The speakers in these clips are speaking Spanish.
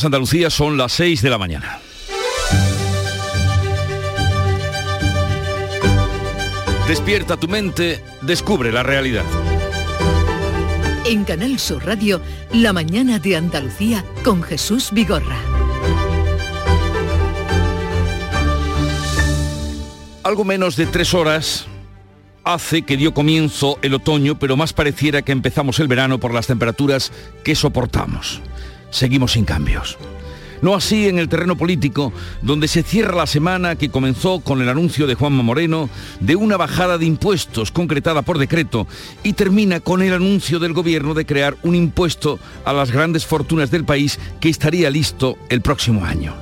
Andalucía son las 6 de la mañana. Despierta tu mente, descubre la realidad. En Canal Sur Radio, La mañana de Andalucía con Jesús Vigorra. Algo menos de tres horas hace que dio comienzo el otoño, pero más pareciera que empezamos el verano por las temperaturas que soportamos. Seguimos sin cambios. No así en el terreno político, donde se cierra la semana que comenzó con el anuncio de Juanma Moreno de una bajada de impuestos concretada por decreto y termina con el anuncio del gobierno de crear un impuesto a las grandes fortunas del país que estaría listo el próximo año.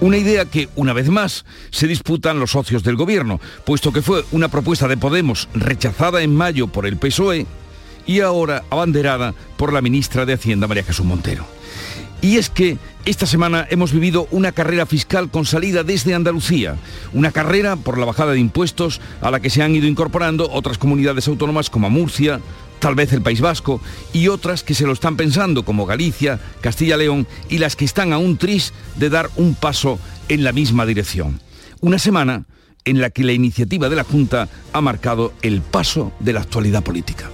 Una idea que, una vez más, se disputan los socios del gobierno, puesto que fue una propuesta de Podemos rechazada en mayo por el PSOE y ahora abanderada por la ministra de Hacienda, María Jesús Montero. Y es que esta semana hemos vivido una carrera fiscal con salida desde Andalucía, una carrera por la bajada de impuestos a la que se han ido incorporando otras comunidades autónomas como Murcia, tal vez el País Vasco y otras que se lo están pensando como Galicia, Castilla-León y las que están aún tris de dar un paso en la misma dirección. Una semana en la que la iniciativa de la Junta ha marcado el paso de la actualidad política.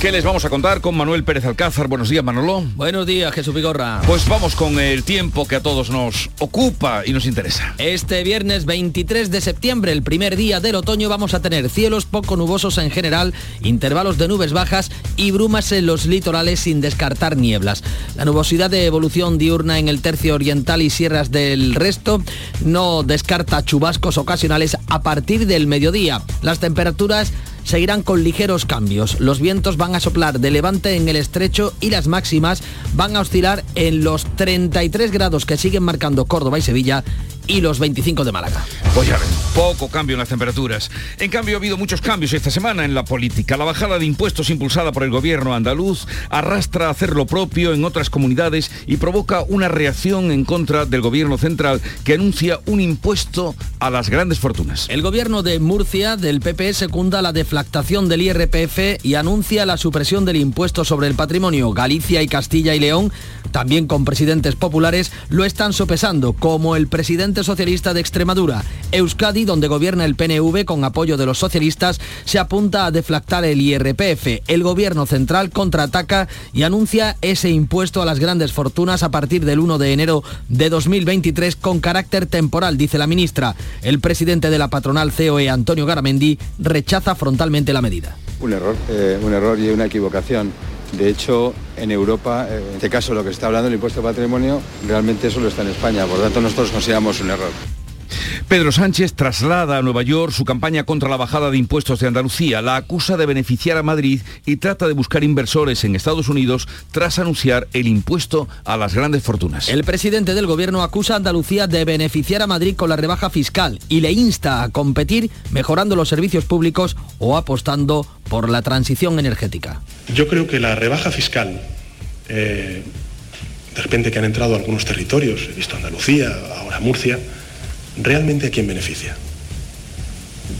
¿Qué les vamos a contar con Manuel Pérez Alcázar? Buenos días, Manolo. Buenos días, Jesús Vigorra. Pues vamos con el tiempo que a todos nos ocupa y nos interesa. Este viernes 23 de septiembre, el primer día del otoño, vamos a tener cielos poco nubosos en general, intervalos de nubes bajas y brumas en los litorales sin descartar nieblas. La nubosidad de evolución diurna en el tercio oriental y sierras del resto no descarta chubascos ocasionales a partir del mediodía. Las temperaturas seguirán con ligeros cambios. Los vientos van a soplar de levante en el estrecho y las máximas van a oscilar en los 33 grados que siguen marcando Córdoba y Sevilla y los 25 de Málaga. Pues ya ven, poco cambio en las temperaturas. En cambio, ha habido muchos cambios esta semana en la política. La bajada de impuestos impulsada por el gobierno andaluz arrastra a hacer lo propio en otras comunidades y provoca una reacción en contra del gobierno central que anuncia un impuesto a las grandes fortunas. El gobierno de Murcia, del PP, secunda la deflactación del IRPF y anuncia la supresión del impuesto sobre el patrimonio. Galicia y Castilla y León, también con presidentes populares, lo están sopesando, como el presidente Socialista de Extremadura. Euskadi, donde gobierna el PNV con apoyo de los socialistas, se apunta a deflactar el IRPF. El gobierno central contraataca y anuncia ese impuesto a las grandes fortunas a partir del 1 de enero de 2023 con carácter temporal, dice la ministra. El presidente de la patronal COE, Antonio Garamendi, rechaza frontalmente la medida. Un error, eh, un error y una equivocación. De hecho, en Europa, eh, en este caso lo que se está hablando del impuesto de patrimonio, realmente solo está en España. Por lo tanto, nosotros consideramos un error. Pedro Sánchez traslada a Nueva York su campaña contra la bajada de impuestos de Andalucía, la acusa de beneficiar a Madrid y trata de buscar inversores en Estados Unidos tras anunciar el impuesto a las grandes fortunas. El presidente del gobierno acusa a Andalucía de beneficiar a Madrid con la rebaja fiscal y le insta a competir mejorando los servicios públicos o apostando por la transición energética. Yo creo que la rebaja fiscal, eh, de repente que han entrado algunos territorios, he visto Andalucía, ahora Murcia, ¿realmente a quién beneficia?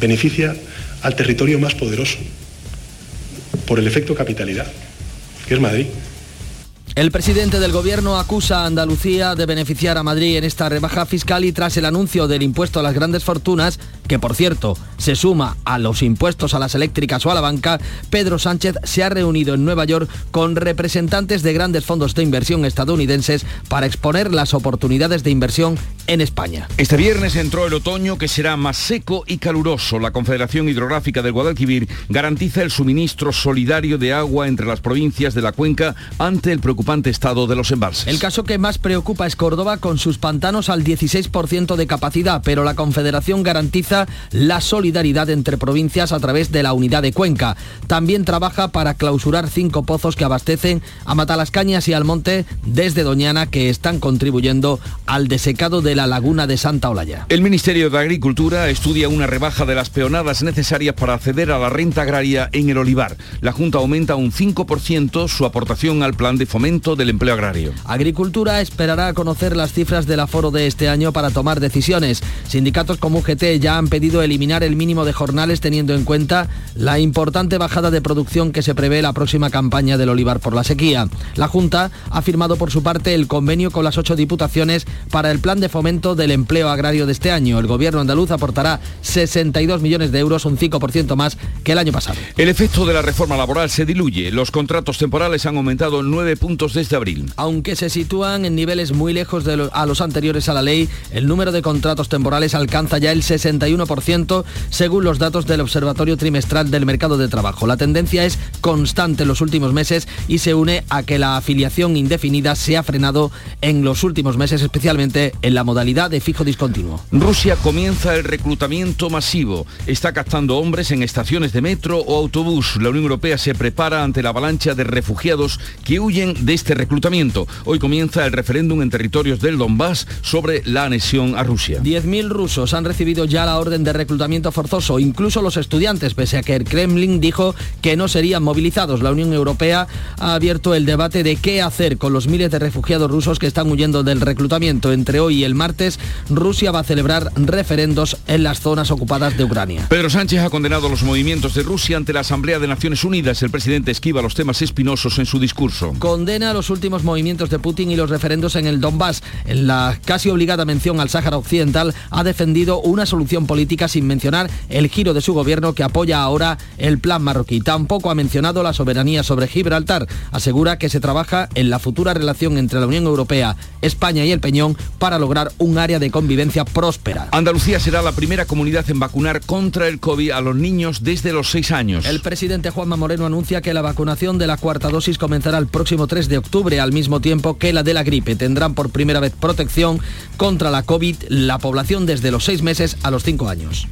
Beneficia al territorio más poderoso, por el efecto capitalidad, que es Madrid. El presidente del gobierno acusa a Andalucía de beneficiar a Madrid en esta rebaja fiscal y tras el anuncio del impuesto a las grandes fortunas, que por cierto se suma a los impuestos a las eléctricas o a la banca, Pedro Sánchez se ha reunido en Nueva York con representantes de grandes fondos de inversión estadounidenses para exponer las oportunidades de inversión en España. Este viernes entró el otoño que será más seco y caluroso. La Confederación Hidrográfica del Guadalquivir garantiza el suministro solidario de agua entre las provincias de la cuenca ante el preocupante estado de los embalses. El caso que más preocupa es Córdoba con sus pantanos al 16% de capacidad, pero la Confederación garantiza la solidaridad entre provincias a través de la unidad de Cuenca. También trabaja para clausurar cinco pozos que abastecen a Matalascañas y Almonte desde Doñana que están contribuyendo al desecado de la laguna de Santa Olaya. El Ministerio de Agricultura estudia una rebaja de las peonadas necesarias para acceder a la renta agraria en el olivar. La Junta aumenta un 5% su aportación al plan de fomento Del Empleo Agrario. Agricultura esperará conocer las cifras del aforo de este año para tomar decisiones. Sindicatos como UGT ya han pedido eliminar el mínimo de jornales teniendo en cuenta la importante bajada de producción que se prevé la próxima campaña del olivar por la sequía. La Junta ha firmado por su parte el convenio con las ocho diputaciones para el plan de fomento del empleo agrario de este año. El gobierno andaluz aportará 62 millones de euros, un 5% más que el año pasado. El efecto de la reforma laboral se diluye. Los contratos temporales han aumentado nueve puntos desde abril. Aunque se sitúan en niveles muy lejos de a los anteriores a la ley, el número de contratos temporales alcanza ya el 61% según los datos del Observatorio Trimestral del Mercado de Trabajo. La tendencia es constante en los últimos meses y se une a que la afiliación indefinida se ha frenado en los últimos meses, especialmente en la modalidad de fijo discontinuo. Rusia comienza el reclutamiento masivo. Está captando hombres en estaciones de metro o autobús. La Unión Europea se prepara ante la avalancha de refugiados que huyen de este reclutamiento. Hoy comienza el referéndum en territorios del Donbass sobre la anexión a Rusia. 10.000 rusos han recibido ya la orden de reclutamiento forzoso, incluso los estudiantes, pese a que el Kremlin dijo que no serían movilizados. La Unión Europea ha abierto el debate de qué hacer con los miles de refugiados rusos que están huyendo del reclutamiento. Entre hoy y el martes, Rusia va a celebrar referendos en las zonas ocupadas de Ucrania. Pedro Sánchez ha condenado los movimientos de Rusia ante la Asamblea de Naciones Unidas. El presidente esquiva los temas espinosos en su discurso. Condena los últimos movimientos de Putin y los referendos en el Donbass. En la casi obligada mención al Sáhara Occidental, ha defendido una solución política sin mencionar el giro de su gobierno que apoya ahora el plan marroquí. Tampoco ha mencionado la soberanía sobre Gibraltar. Asegura que se trabaja en la futura relación entre la Unión Europea, España y el Peñón para lograr un área de convivencia próspera. Andalucía será la primera comunidad en vacunar contra el COVID a los niños desde los seis años. El presidente Juanma Moreno anuncia que la vacunación de la cuarta dosis comenzará el próximo 3 de octubre, al mismo tiempo que la de la gripe. Tendrán por primera vez protección contra la COVID la población desde los seis meses a los cinco años.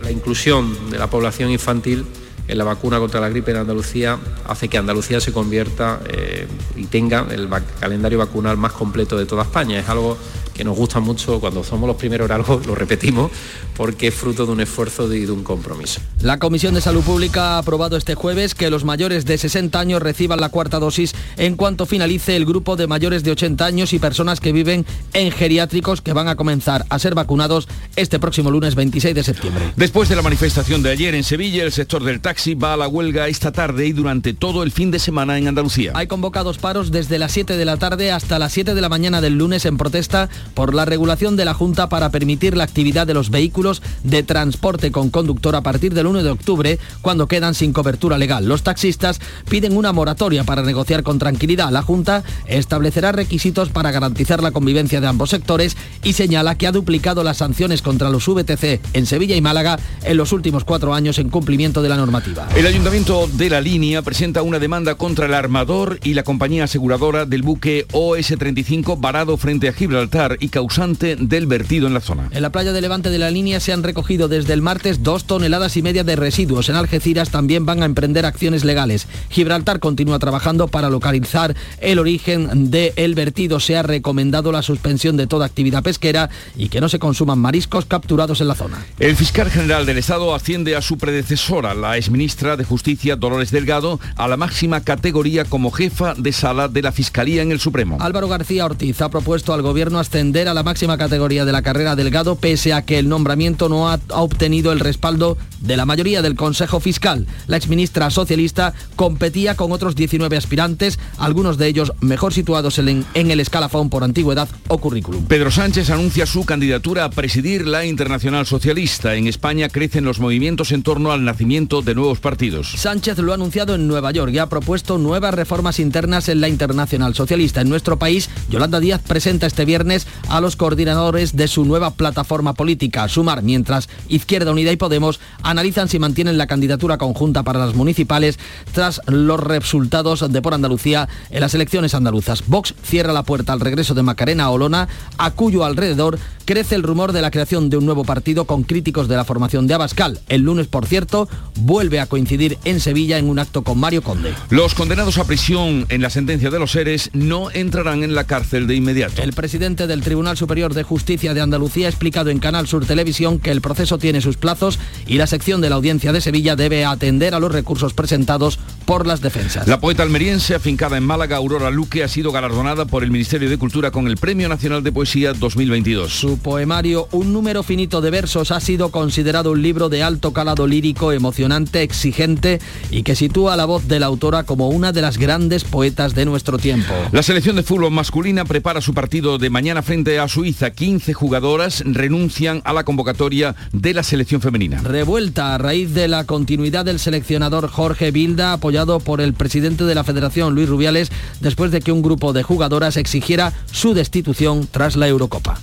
La inclusión de la población infantil en la vacuna contra la gripe en Andalucía hace que Andalucía se convierta eh, y tenga el calendario vacunal más completo de toda España. Es algo que nos gusta mucho cuando somos los primeros en algo, lo repetimos, porque es fruto de un esfuerzo y de un compromiso. La Comisión de Salud Pública ha aprobado este jueves que los mayores de 60 años reciban la cuarta dosis en cuanto finalice el grupo de mayores de 80 años y personas que viven en geriátricos que van a comenzar a ser vacunados este próximo lunes 26 de septiembre. Después de la manifestación de ayer en Sevilla, el sector del taxi va a la huelga esta tarde y durante todo el fin de semana en Andalucía. Hay convocados paros desde las 7 de la tarde hasta las 7 de la mañana del lunes en protesta por la regulación de la Junta para permitir la actividad de los vehículos de transporte con conductor a partir del 1 de octubre, cuando quedan sin cobertura legal. Los taxistas piden una moratoria para negociar con tranquilidad. La Junta establecerá requisitos para garantizar la convivencia de ambos sectores y señala que ha duplicado las sanciones contra los VTC en Sevilla y Málaga en los últimos cuatro años en cumplimiento de la normativa. El Ayuntamiento de La Línea presenta una demanda contra el armador y la compañía aseguradora del buque OS-35 varado frente a Gibraltar y causante del vertido en la zona. En la playa de Levante de la línea se han recogido desde el martes dos toneladas y media de residuos. En Algeciras también van a emprender acciones legales. Gibraltar continúa trabajando para localizar el origen del vertido. Se ha recomendado la suspensión de toda actividad pesquera y que no se consuman mariscos capturados en la zona. El fiscal general del Estado asciende a su predecesora, la exministra de Justicia Dolores Delgado, a la máxima categoría como jefa de sala de la Fiscalía en el Supremo. Álvaro García Ortiz ha propuesto al gobierno ascender a la máxima categoría de la carrera Delgado pese a que el nombramiento no ha, ha obtenido el respaldo de la mayoría del Consejo Fiscal. La exministra socialista competía con otros 19 aspirantes, algunos de ellos mejor situados en, en el escalafón por antigüedad o currículum. Pedro Sánchez anuncia su candidatura a presidir la Internacional Socialista. En España crecen los movimientos en torno al nacimiento de nuevos partidos. Sánchez lo ha anunciado en Nueva York y ha propuesto nuevas reformas internas en la Internacional Socialista. En nuestro país, Yolanda Díaz presenta este viernes a los coordinadores de su nueva plataforma política, Sumar, mientras Izquierda Unida y Podemos analizan si mantienen la candidatura conjunta para las municipales tras los resultados de por Andalucía en las elecciones andaluzas. Vox cierra la puerta al regreso de Macarena Olona, a cuyo alrededor crece el rumor de la creación de un nuevo partido con críticos de la formación de Abascal. El lunes, por cierto, vuelve a coincidir en Sevilla en un acto con Mario Conde. Los condenados a prisión en la sentencia de los seres no entrarán en la cárcel de inmediato. El presidente del Tribunal Superior de Justicia de Andalucía ha explicado en Canal Sur Televisión que el proceso tiene sus plazos y la sección de la audiencia de Sevilla debe atender a los recursos presentados por las defensas. La poeta almeriense afincada en Málaga, Aurora Luque, ha sido galardonada por el Ministerio de Cultura con el Premio Nacional de Poesía 2022. Su poemario Un número finito de versos ha sido considerado un libro de alto calado lírico, emocionante, exigente y que sitúa la voz de la autora como una de las grandes poetas de nuestro tiempo. La selección de fútbol masculina prepara su partido de mañana frente a Suiza. 15 jugadoras renuncian a la convocatoria de la selección femenina. Revuelta a raíz de la continuidad del seleccionador Jorge Bilda, apoyado por el presidente de la Federación, Luis Rubiales, después de que un grupo de jugadoras exigiera su destitución tras la Eurocopa.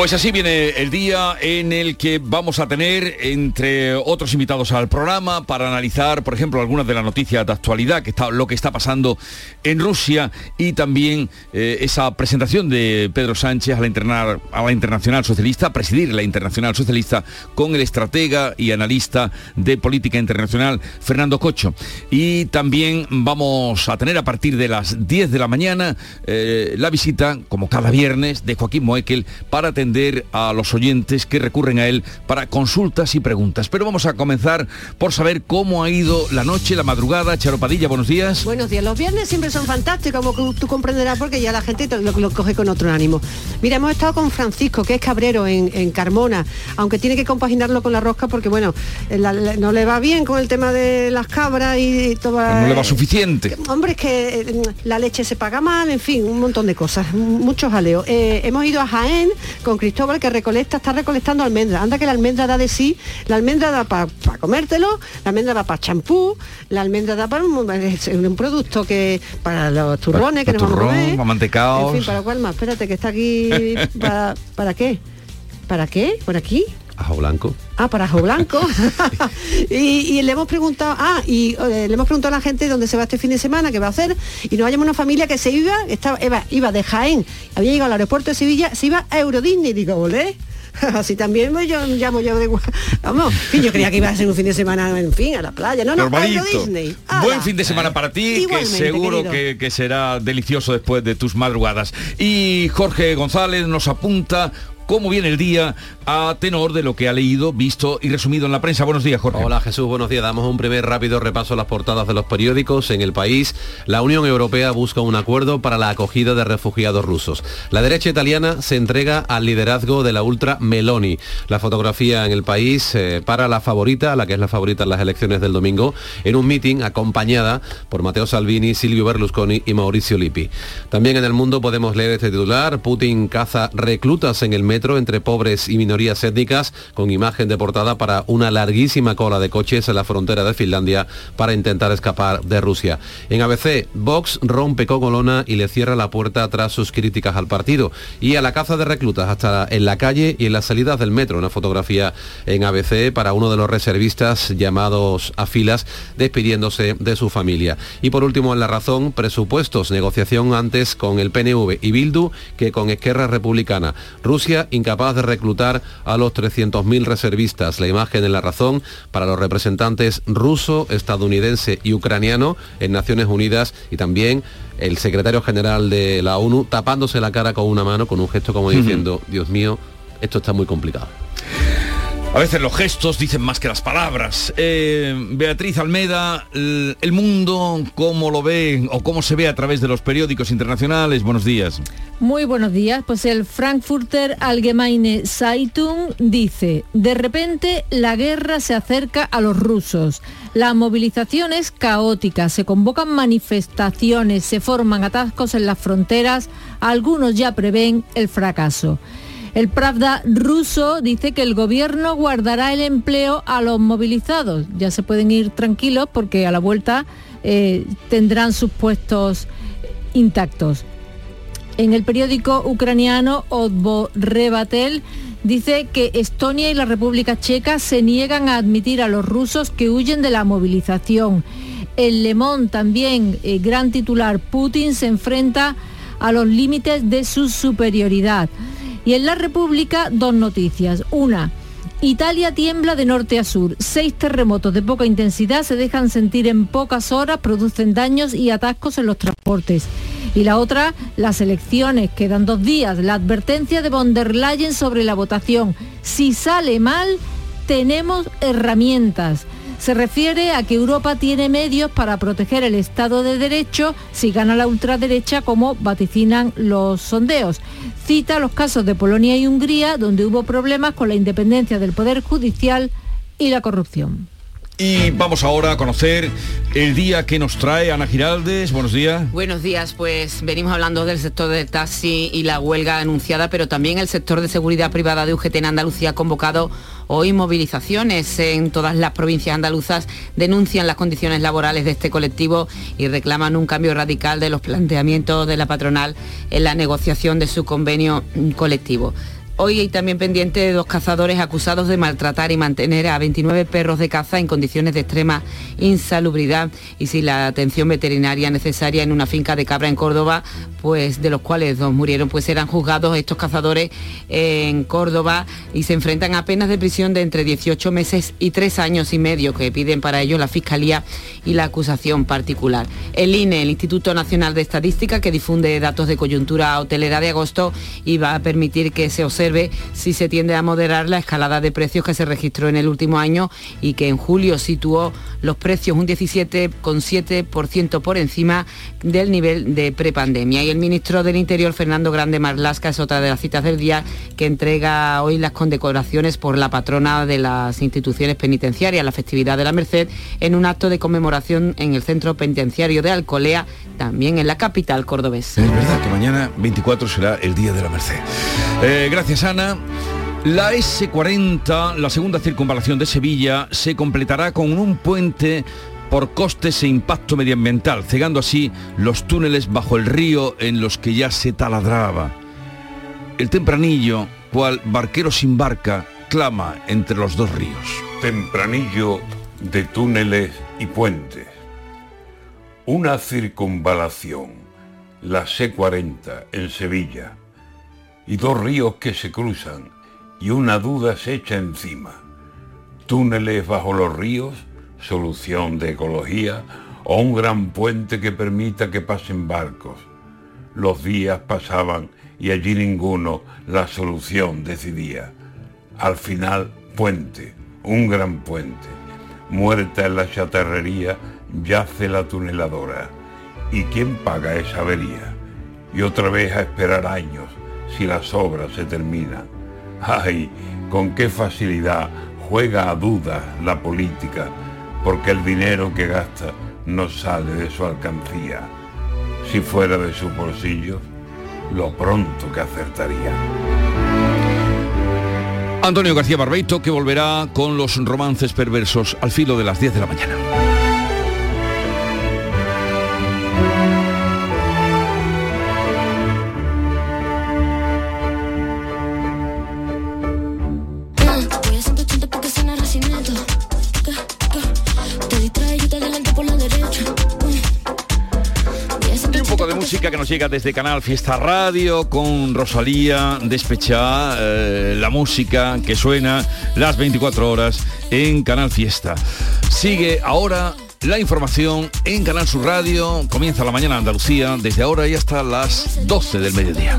Pues así viene el día en el que vamos a tener, entre otros invitados al programa, para analizar, por ejemplo, algunas de las noticias de actualidad, que está, lo que está pasando en Rusia y también eh, esa presentación de Pedro Sánchez a la, a la Internacional Socialista, a presidir la Internacional Socialista, con el estratega y analista de política internacional, Fernando Cocho. Y también vamos a tener a partir de las 10 de la mañana eh, la visita, como cada viernes, de Joaquín Moekel para atender a los oyentes que recurren a él para consultas y preguntas. Pero vamos a comenzar por saber cómo ha ido la noche, la madrugada. Charopadilla, buenos días. Buenos días. Los viernes siempre son fantásticos, como tú comprenderás, porque ya la gente te lo, lo coge con otro ánimo. Mira, hemos estado con Francisco, que es cabrero en, en Carmona, aunque tiene que compaginarlo con la rosca porque, bueno, la- la- no le va bien con el tema de las cabras y, todo. No le va suficiente. Hombre, es que eh, la leche se paga mal, en fin, un montón de cosas, muchos jaleos. Eh, hemos ido a Jaén con Cristóbal que recolecta, está recolectando almendra. Anda que la almendra da de sí, la almendra da para comértelo, la almendra da para champú, la almendra da para un, producto que para los turrones que Pa- nos vamos a turrón, comer. pa' mantecaos. En fin, ¿para cuál más? Espérate, que está aquí. ¿Para, ¿para qué? ¿Para qué? ¿Por aquí? Ajo blanco. Ah, para ajo blanco. y, y le hemos preguntado, ah, y eh, le hemos preguntado a la gente dónde se va este fin de semana, qué va a hacer, y nos hallamos una familia que se iba, estaba, iba, iba de Jaén, había llegado al aeropuerto de Sevilla, se iba a Euro Disney, digo, ¿olé? Así también pues, yo llamo yo de vamos, que yo creía que iba a ser un fin de semana, en fin, a la playa. No, no, a Euro Normalito. Disney. Buen fin de semana para ti, que Igualmente, seguro querido. que, que será delicioso después de tus madrugadas. Y Jorge González nos apunta cómo viene el día a tenor de lo que ha leído, visto y resumido en la prensa. Buenos días, Jorge. Hola Jesús, buenos días. Damos un primer rápido repaso a las portadas de los periódicos. En el país, la Unión Europea busca un acuerdo para la acogida de refugiados rusos. La derecha italiana se entrega al liderazgo de la ultra Meloni. La fotografía en el país eh, para la favorita, la que es la favorita en las elecciones del domingo, en un meeting acompañada por Matteo Salvini, Silvio Berlusconi y Mauricio Lippi. También en el mundo podemos leer este titular, Putin caza reclutas en el metro entre pobres y minorías étnicas, con imagen de portada para una larguísima cola de coches en la frontera de Finlandia para intentar escapar de Rusia. En ABC, Vox rompe con Olona y le cierra la puerta tras sus críticas al partido. Y a la caza de reclutas hasta en la calle y en las salidas del metro. Una fotografía en ABC para uno de los reservistas llamados a filas despidiéndose de su familia. Y por último, en La Razón, presupuestos, negociación antes con el PNV y Bildu que con Esquerra Republicana. Rusia incapaz de reclutar a los 300.000 reservistas. La imagen en La Razón para los representantes ruso, estadounidense y ucraniano en Naciones Unidas y también el secretario general de la ONU tapándose la cara con una mano, con un gesto como diciendo, Dios mío, esto está muy complicado. A veces los gestos dicen más que las palabras. Eh, Beatriz Almeda, el, mundo, ¿cómo lo ve o cómo se ve a través de los periódicos internacionales? Buenos días. Muy buenos días. Pues el Frankfurter Allgemeine Zeitung dice, de repente la guerra se acerca a los rusos. La movilización es caótica, se convocan manifestaciones, se forman atascos en las fronteras, algunos ya prevén el fracaso. El Pravda ruso dice que el gobierno guardará el empleo a los movilizados. Ya se pueden ir tranquilos porque a la vuelta eh, tendrán sus puestos intactos. En el periódico ucraniano Odborebatel dice que Estonia y la República Checa se niegan a admitir a los rusos que huyen de la movilización. El Le también, eh, gran titular, Putin se enfrenta a los límites de su superioridad. Y en la República, dos noticias. Una, Italia tiembla de norte a sur. Seis terremotos de poca intensidad se dejan sentir en pocas horas, producen daños y atascos en los transportes. Y la otra, las elecciones. Quedan dos días. La advertencia de von der Leyen sobre la votación. Si sale mal, tenemos herramientas. Se refiere a que Europa tiene medios para proteger el Estado de Derecho si gana la ultraderecha, como vaticinan los sondeos. Cita los casos de Polonia y Hungría, donde hubo problemas con la independencia del Poder Judicial y la corrupción. Y vamos ahora a conocer el día que nos trae Ana Giraldes. Buenos días. Buenos días, pues venimos hablando del sector del taxi y la huelga anunciada, pero también el sector de seguridad privada de UGT en Andalucía ha convocado hoy movilizaciones en todas las provincias andaluzas, denuncian las condiciones laborales de este colectivo y reclaman un cambio radical de los planteamientos de la patronal en la negociación de su convenio colectivo. Hoy hay también pendiente de dos cazadores acusados de maltratar y mantener a 29 perros de caza en condiciones de extrema insalubridad y sin la atención veterinaria necesaria en una finca de cabra en Córdoba, pues de los cuales dos murieron, pues serán juzgados estos cazadores en Córdoba y se enfrentan a penas de prisión de entre 18 meses y 3 años y medio que piden para ello la Fiscalía y la acusación particular. El INE, el Instituto Nacional de Estadística, que difunde datos de coyuntura hotelera de agosto y va a permitir que se observe si se tiende a moderar la escalada de precios que se registró en el último año y que en julio situó los precios un 17,7% por encima del nivel de prepandemia. Y el ministro del Interior, Fernando Grande Marlasca, es otra de las citas del día que entrega hoy las condecoraciones por la patrona de las instituciones penitenciarias, la festividad de la Merced, en un acto de conmemoración en el centro penitenciario de Alcolea, también en la capital cordobesa. Es verdad que mañana 24 será el Día de la Merced. Eh, gracias Ana. La S40, la segunda circunvalación de Sevilla, se completará con un puente por costes e impacto medioambiental, cegando así los túneles bajo el río en los que ya se taladraba. El tempranillo, cual barquero sin barca, clama entre los dos ríos. Tempranillo de túneles y puentes. Una circunvalación, la C40 en Sevilla, y dos ríos que se cruzan y una duda se echa encima. Túneles bajo los ríos, solución de ecología, o un gran puente que permita que pasen barcos. Los días pasaban y allí ninguno la solución decidía. Al final, puente, un gran puente. Muerta en la chatarrería yace la tuneladora. ¿Y quién paga esa avería? Y otra vez a esperar años si las obras se terminan. ¡Ay! Con qué facilidad juega a dudas la política, porque el dinero que gasta no sale de su alcancía. Si fuera de sus bolsillos, lo pronto que acertaría. Antonio García Barbeito que volverá con los romances perversos al filo de las 10 de la mañana. Que nos llega desde Canal Fiesta Radio con Rosalía, Despechá, eh, la música que suena las 24 horas en Canal Fiesta. Sigue ahora la información en Canal Sur Radio. Comienza la mañana Andalucía desde ahora y hasta las 12 del mediodía.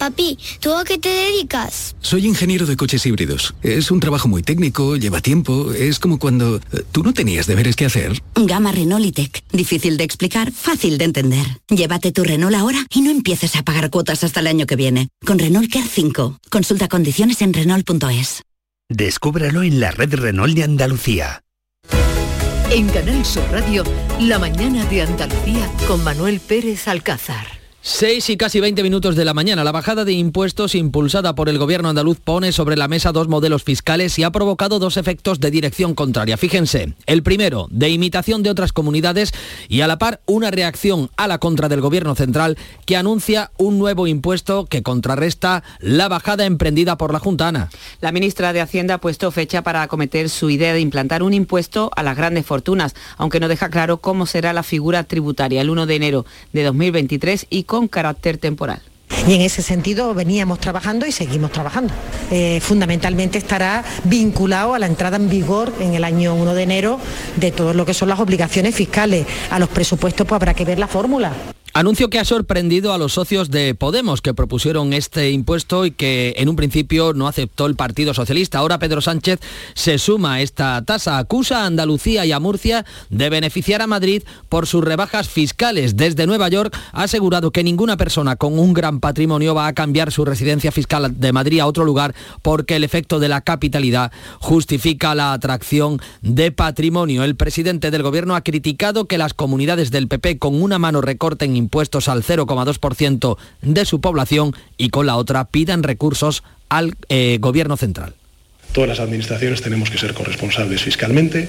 Papi, ¿tú a qué te dedicas? Soy ingeniero de coches híbridos. Es un trabajo muy técnico, lleva tiempo. Es como cuando eh, tú no tenías deberes que hacer. Gama Renault y Tech. Difícil de explicar, fácil de entender. Llévate tu Renault ahora y no empieces a pagar cuotas hasta el año que viene. Con Renault Care 5. Consulta condiciones en Renault.es. Descúbralo en la red Renault de Andalucía. En Canal Sur Radio, la mañana de Andalucía con Manuel Pérez Alcázar. 6 y casi 20 minutos de la mañana. La bajada de impuestos impulsada por el gobierno andaluz pone sobre la mesa dos modelos fiscales y ha provocado dos efectos de dirección contraria. Fíjense, el primero, de imitación de otras comunidades y a la par una reacción a la contra del gobierno central que anuncia un nuevo impuesto que contrarresta la bajada emprendida por la Junta Ana. La ministra de Hacienda ha puesto fecha para acometer su idea de implantar un impuesto a las grandes fortunas, aunque no deja claro cómo será la figura tributaria el 1 de enero de 2023 y con carácter temporal. Y en ese sentido veníamos trabajando y seguimos trabajando. Eh, fundamentalmente estará vinculado a la entrada en vigor en el año 1 de enero de todo lo que son las obligaciones fiscales. A los presupuestos pues habrá que ver la fórmula. Anuncio que ha sorprendido a los socios de Podemos que propusieron este impuesto y que en un principio no aceptó el Partido Socialista. Ahora Pedro Sánchez se suma a esta tasa. Acusa a Andalucía y a Murcia de beneficiar a Madrid por sus rebajas fiscales. Desde Nueva York ha asegurado que ninguna persona con un gran patrimonio va a cambiar su residencia fiscal de Madrid a otro lugar porque el efecto de la capitalidad justifica la atracción de patrimonio. El presidente del gobierno ha criticado que las comunidades del PP con una mano recorten impuestos al 0,2% de su población y con la otra pidan recursos al eh, gobierno central. Todas las administraciones tenemos que ser corresponsables fiscalmente,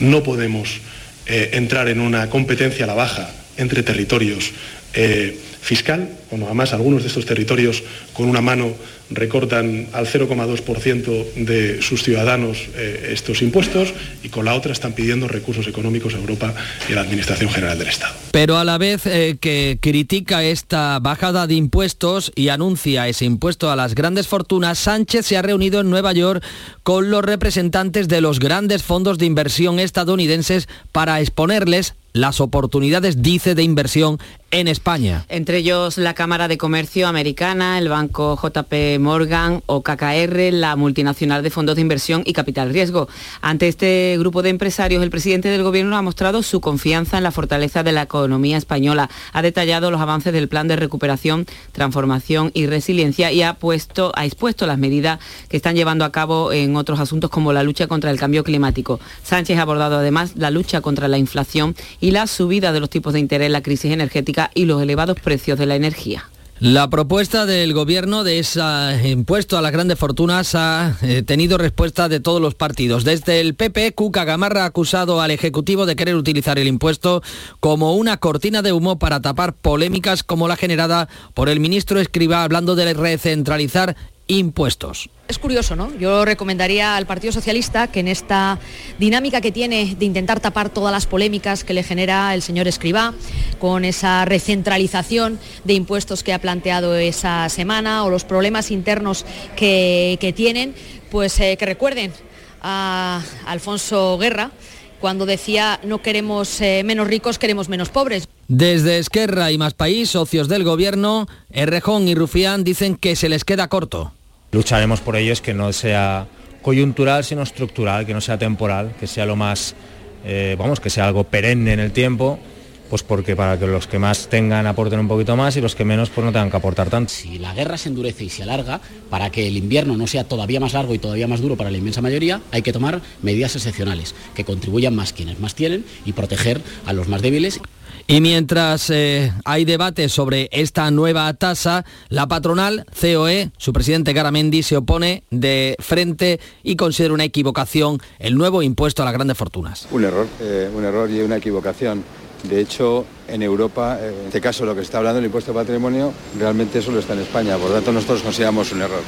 no podemos eh, entrar en una competencia a la baja entre territorios eh, fiscal, cuando además algunos de estos territorios con una mano recortan al 0,2% de sus ciudadanos eh, estos impuestos y con la otra están pidiendo recursos económicos a Europa y a la Administración General del Estado. Pero a la vez eh, que critica esta bajada de impuestos y anuncia ese impuesto a las grandes fortunas, Sánchez se ha reunido en Nueva York con los representantes de los grandes fondos de inversión estadounidenses para exponerles las oportunidades, dice, de inversión en España. Entre ellos la Cámara de Comercio Americana, el Banco JP Morgan o KKR, la multinacional de fondos de inversión y capital riesgo. Ante este grupo de empresarios, el presidente del Gobierno ha mostrado su confianza en la fortaleza de la economía española. Ha detallado los avances del plan de recuperación, transformación y resiliencia y ha, puesto, ha expuesto las medidas que están llevando a cabo en otros asuntos como la lucha contra el cambio climático. Sánchez ha abordado además la lucha contra la inflación y la subida de los tipos de interés, la crisis energética y los elevados precios de la energía. La propuesta del gobierno de ese impuesto a las grandes fortunas ha eh, tenido respuesta de todos los partidos. Desde el PP, Cuca Gamarra ha acusado al Ejecutivo de querer utilizar el impuesto como una cortina de humo para tapar polémicas como la generada por el ministro Escriba hablando de recentralizar impuestos. Es curioso, ¿no? Yo recomendaría al Partido Socialista que en esta dinámica que tiene de intentar tapar todas las polémicas que le genera el señor Escribá, con esa recentralización de impuestos que ha planteado esa semana o los problemas internos que, que tienen, pues eh, que recuerden a Alfonso Guerra cuando decía no queremos eh, menos ricos, queremos menos pobres. Desde Esquerra y Más País, socios del gobierno, Errejón y Rufián dicen que se les queda corto. Lucharemos por ello es que no sea coyuntural, sino estructural, que no sea temporal, que sea lo más, eh, vamos, que sea algo perenne en el tiempo, pues porque para que los que más tengan aporten un poquito más y los que menos pues no tengan que aportar tanto. Si la guerra se endurece y se alarga, para que el invierno no sea todavía más largo y todavía más duro para la inmensa mayoría, hay que tomar medidas excepcionales que contribuyan más quienes más tienen y proteger a los más débiles. Y mientras eh, hay debate sobre esta nueva tasa, la patronal COE, su presidente Garamendi, se opone de frente y considera una equivocación el nuevo impuesto a las grandes fortunas. Un error, eh, un error y una equivocación. De hecho, en Europa, eh, en este caso lo que está hablando el impuesto de patrimonio, realmente solo está en España. Por lo tanto, nosotros consideramos un error.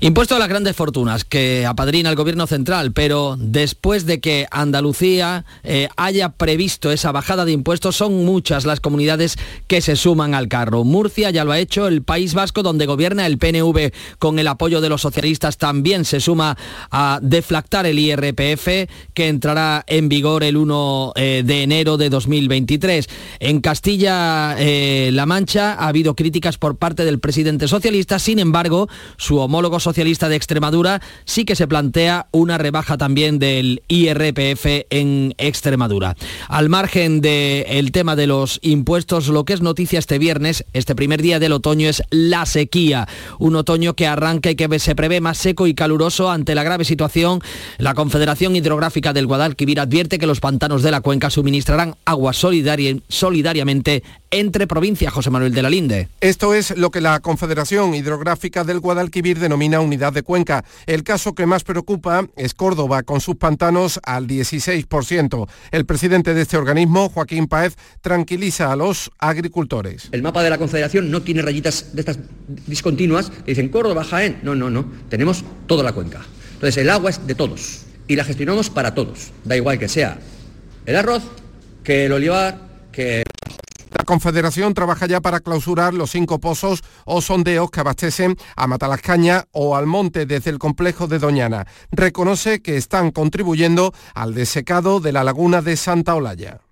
Impuesto a las grandes fortunas que apadrina el gobierno central, pero después de que Andalucía eh, haya previsto esa bajada de impuestos, son muchas las comunidades que se suman al carro. Murcia ya lo ha hecho, el País Vasco, donde gobierna el PNV con el apoyo de los socialistas, también se suma a deflactar el IRPF, que entrará en vigor el 1 eh, de enero de 2023. En Castilla-La eh, Mancha ha habido críticas por parte del presidente socialista, sin embargo, su homólogo Socialista de Extremadura sí que se plantea una rebaja también del IRPF en Extremadura. Al margen del tema de los impuestos, lo que es noticia este viernes, este primer día del otoño, es la sequía. Un otoño que arranca y que se prevé más seco y caluroso ante la grave situación. La Confederación Hidrográfica del Guadalquivir advierte que los pantanos de la cuenca suministrarán agua solidaria, solidariamente entre provincias, José Manuel de la Linde. Esto es lo que la Confederación Hidrográfica del Guadalquivir denomina unidad de cuenca. El caso que más preocupa es Córdoba, con sus pantanos al 16%. El presidente de este organismo, Joaquín Paez, tranquiliza a los agricultores. El mapa de la Confederación no tiene rayitas de estas discontinuas que dicen Córdoba, Jaén. No, no, no. Tenemos toda la cuenca. Entonces el agua es de todos y la gestionamos para todos. Da igual que sea el arroz, que el olivar, que Confederación trabaja ya para clausurar los cinco pozos o sondeos que abastecen a Matalascaña o al monte desde el complejo de Doñana. Reconoce que están contribuyendo al desecado de la laguna de Santa Olalla.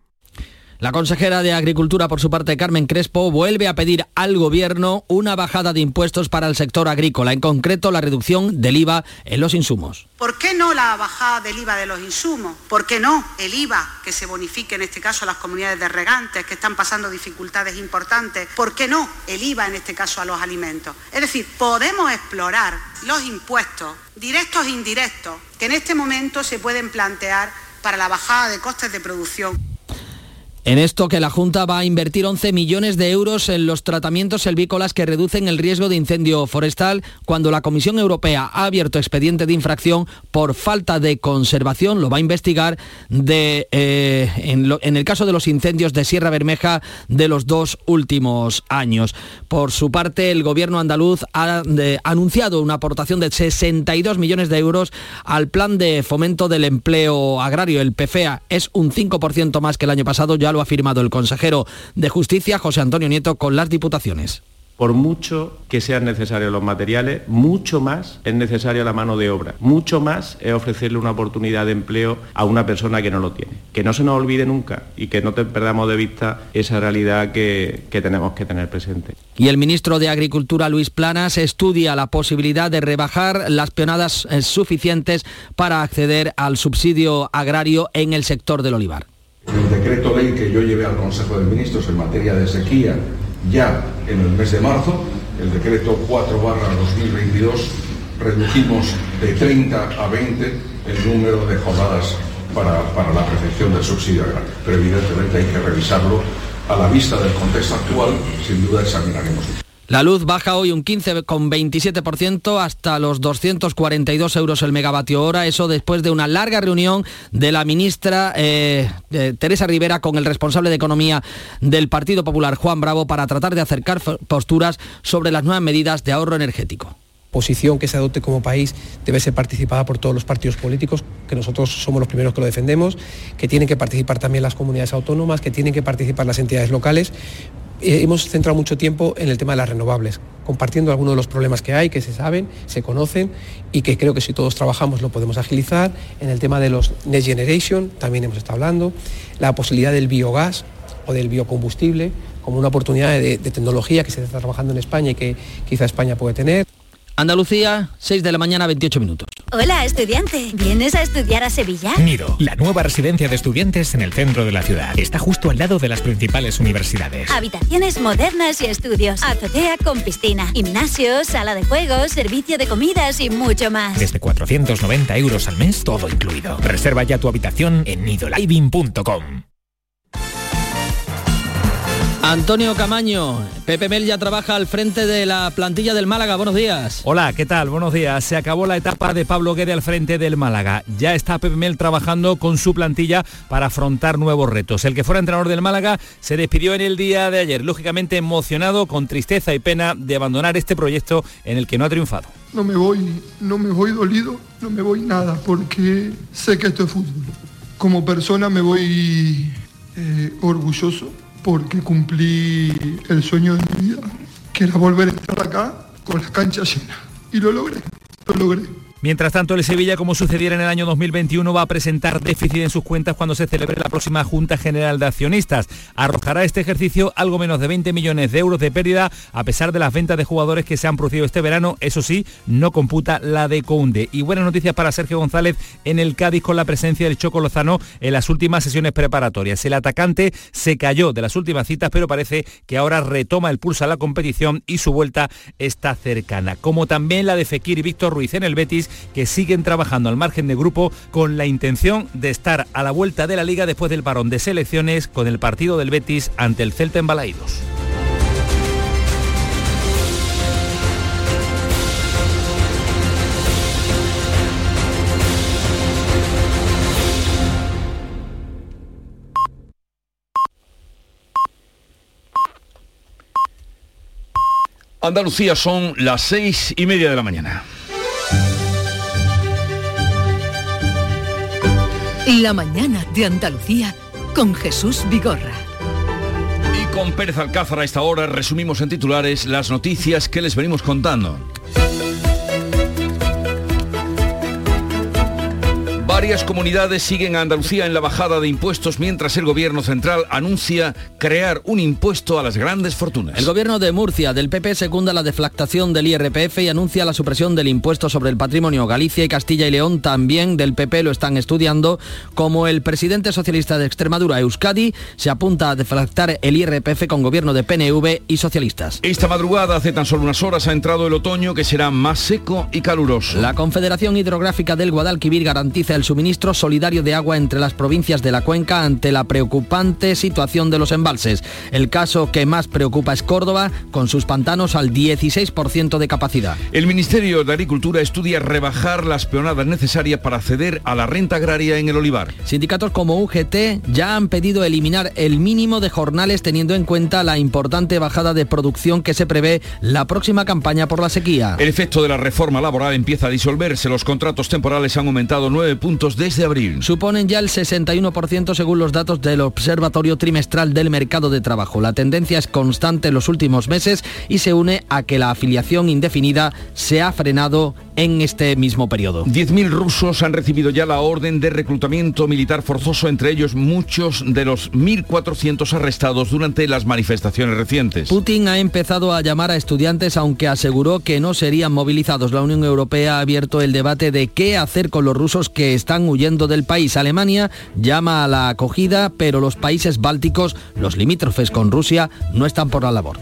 La consejera de Agricultura, por su parte, Carmen Crespo, vuelve a pedir al Gobierno una bajada de impuestos para el sector agrícola, en concreto la reducción del IVA en los insumos. ¿Por qué no la bajada del IVA de los insumos? ¿Por qué no el IVA que se bonifique en este caso a las comunidades de regantes que están pasando dificultades importantes? ¿Por qué no el IVA en este caso a los alimentos? Es decir, podemos explorar los impuestos directos e indirectos que en este momento se pueden plantear para la bajada de costes de producción. En esto que la Junta va a invertir 11 millones de euros en los tratamientos selvícolas que reducen el riesgo de incendio forestal cuando la Comisión Europea ha abierto expediente de infracción por falta de conservación, lo va a investigar eh, en, el caso de los incendios de Sierra Bermeja de los dos últimos años. Por su parte, el gobierno andaluz ha de- anunciado una aportación de 62 millones de euros al plan de fomento del empleo agrario, el PFEA. Es un 5% más que el año pasado, lo ha firmado el consejero de Justicia, José Antonio Nieto, con las diputaciones. Por mucho que sean necesarios los materiales, mucho más es necesaria la mano de obra. Mucho más es ofrecerle una oportunidad de empleo a una persona que no lo tiene. Que no se nos olvide nunca y que no te perdamos de vista esa realidad que, que tenemos que tener presente. Y el ministro de Agricultura, Luis Planas, estudia la posibilidad de rebajar las peonadas eh, suficientes para acceder al subsidio agrario en el sector del olivar. El decreto ley que yo llevé al Consejo de Ministros en materia de sequía ya en el mes de marzo, el decreto 4 2022, redujimos de 30 a 20 el número de jornadas para, para la percepción del subsidio agrario. Pero evidentemente hay que revisarlo a la vista del contexto actual, sin duda examinaremos. La luz baja hoy un 15,27% hasta los 242 euros el megavatio hora, eso después de una larga reunión de la ministra eh, Teresa Rivera con el responsable de Economía del Partido Popular, Juan Bravo, para tratar de acercar posturas sobre las nuevas medidas de ahorro energético. posición que se adopte como país debe ser participada por todos los partidos políticos, que nosotros somos los primeros que lo defendemos, que tienen que participar también las comunidades autónomas, que tienen que participar las entidades locales. Eh, hemos centrado mucho tiempo en el tema de las renovables, compartiendo algunos de los problemas que hay, que se saben, se conocen y que creo que si todos trabajamos lo podemos agilizar. En el tema de los Next Generation también hemos estado hablando, la posibilidad del biogás o del biocombustible como una oportunidad de, de tecnología que se está trabajando en España y que quizá España puede tener. Andalucía, 6 de la mañana, 28 minutos. Hola, estudiante. ¿Vienes a estudiar a Sevilla? Nido, la nueva residencia de estudiantes en el centro de la ciudad. Está justo al lado de las principales universidades. Habitaciones modernas y estudios. Azotea con piscina. Gimnasio, sala de juegos, servicio de comidas y mucho más. Desde 490 euros al mes, todo incluido. Reserva ya tu habitación en nidoliving.com. Antonio Camaño, Pepe Mel ya trabaja al frente de la plantilla del Málaga. Buenos días. Hola, ¿qué tal? Buenos días. Se acabó la etapa de Pablo Guede al frente del Málaga. Ya está Pepe Mel trabajando con su plantilla para afrontar nuevos retos. El que fuera entrenador del Málaga se despidió en el día de ayer, lógicamente emocionado, con tristeza y pena de abandonar este proyecto en el que no ha triunfado. No me voy, no me voy dolido, no me voy nada, porque sé que esto es fútbol. Como persona me voy eh, orgulloso porque cumplí el sueño de mi vida, que era volver a estar acá con las canchas llenas. Y lo logré, lo logré. Mientras tanto, el Sevilla, como sucediera en el año 2021, va a presentar déficit en sus cuentas cuando se celebre la próxima Junta General de Accionistas. Arrojará este ejercicio algo menos de 20 millones de euros de pérdida, a pesar de las ventas de jugadores que se han producido este verano. Eso sí, no computa la de Conde. Y buenas noticias para Sergio González en el Cádiz con la presencia del Choco Lozano en las últimas sesiones preparatorias. El atacante se cayó de las últimas citas, pero parece que ahora retoma el pulso a la competición y su vuelta está cercana. Como también la de Fekir y Víctor Ruiz en el Betis, Que siguen trabajando al margen de grupo con la intención de estar a la vuelta de la liga después del parón de selecciones con el partido del Betis ante el Celta en Balaídos. Andalucía son las seis y media de la mañana. La mañana de Andalucía con Jesús Vigorra. Y con Pérez Alcázar a esta hora resumimos en titulares las noticias que les venimos contando. Varias comunidades siguen a Andalucía en la bajada de impuestos mientras el gobierno central anuncia crear un impuesto a las grandes fortunas. El gobierno de Murcia del PP secunda la deflactación del IRPF y anuncia la supresión del impuesto sobre el patrimonio. Galicia y Castilla y León también del PP lo están estudiando, como el presidente socialista de Extremadura, Euskadi, se apunta a deflactar el IRPF con gobierno de PNV y socialistas. Esta madrugada, hace tan solo unas horas, ha entrado el otoño que será más seco y caluroso. La Confederación Hidrográfica del Guadalquivir garantiza el suministro solidario de agua entre las provincias de la cuenca ante la preocupante situación de los embalses. El caso que más preocupa es Córdoba, con sus pantanos al 16% de capacidad. El Ministerio de Agricultura estudia rebajar las peonadas necesarias para acceder a la renta agraria en el olivar. Sindicatos como UGT ya han pedido eliminar el mínimo de jornales teniendo en cuenta la importante bajada de producción que se prevé la próxima campaña por la sequía. El efecto de la reforma laboral empieza a disolverse. Los contratos temporales han aumentado 9 puntos desde abril. Suponen ya el 61% según los datos del Observatorio Trimestral del Mercado de Trabajo. La tendencia es constante en los últimos meses y se une a que la afiliación indefinida se ha frenado en este mismo periodo. 10.000 rusos han recibido ya la orden de reclutamiento militar forzoso, entre ellos muchos de los 1.400 arrestados durante las manifestaciones recientes. Putin ha empezado a llamar a estudiantes aunque aseguró que no serían movilizados. La Unión Europea ha abierto el debate de qué hacer con los rusos que están huyendo del país. Alemania llama a la acogida, pero los países bálticos, los limítrofes con Rusia, no están por la labor.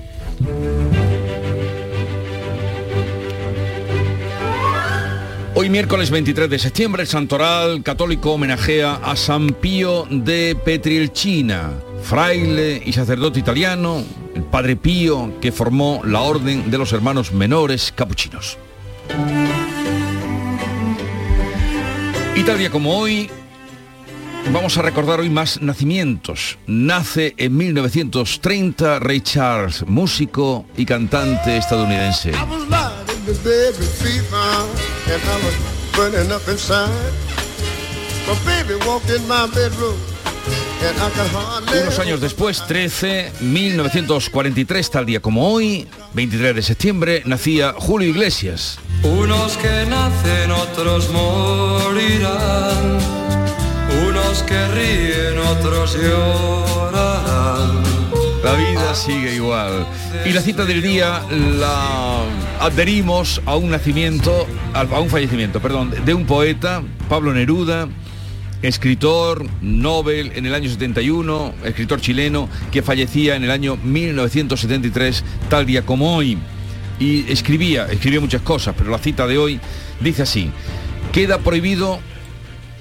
Hoy miércoles 23 de septiembre el Santoral Católico homenajea a San Pío de Petrielcina, fraile y sacerdote italiano, el Padre Pío que formó la Orden de los Hermanos Menores Capuchinos. Y tal día como hoy, vamos a recordar hoy más nacimientos. Nace en 1930 Ray músico y cantante estadounidense. Unos años después, 13, 1943, tal día como hoy, 23 de septiembre, nacía Julio Iglesias. Unos que nacen, otros morirán. Unos que ríen, otros llorarán. La vida sigue igual. Y la cita del día la adherimos a un nacimiento, a un fallecimiento, perdón, de un poeta, Pablo Neruda, escritor Nobel en el año 71, escritor chileno que fallecía en el año 1973, tal día como hoy. Y escribía, escribió muchas cosas, pero la cita de hoy dice así, queda prohibido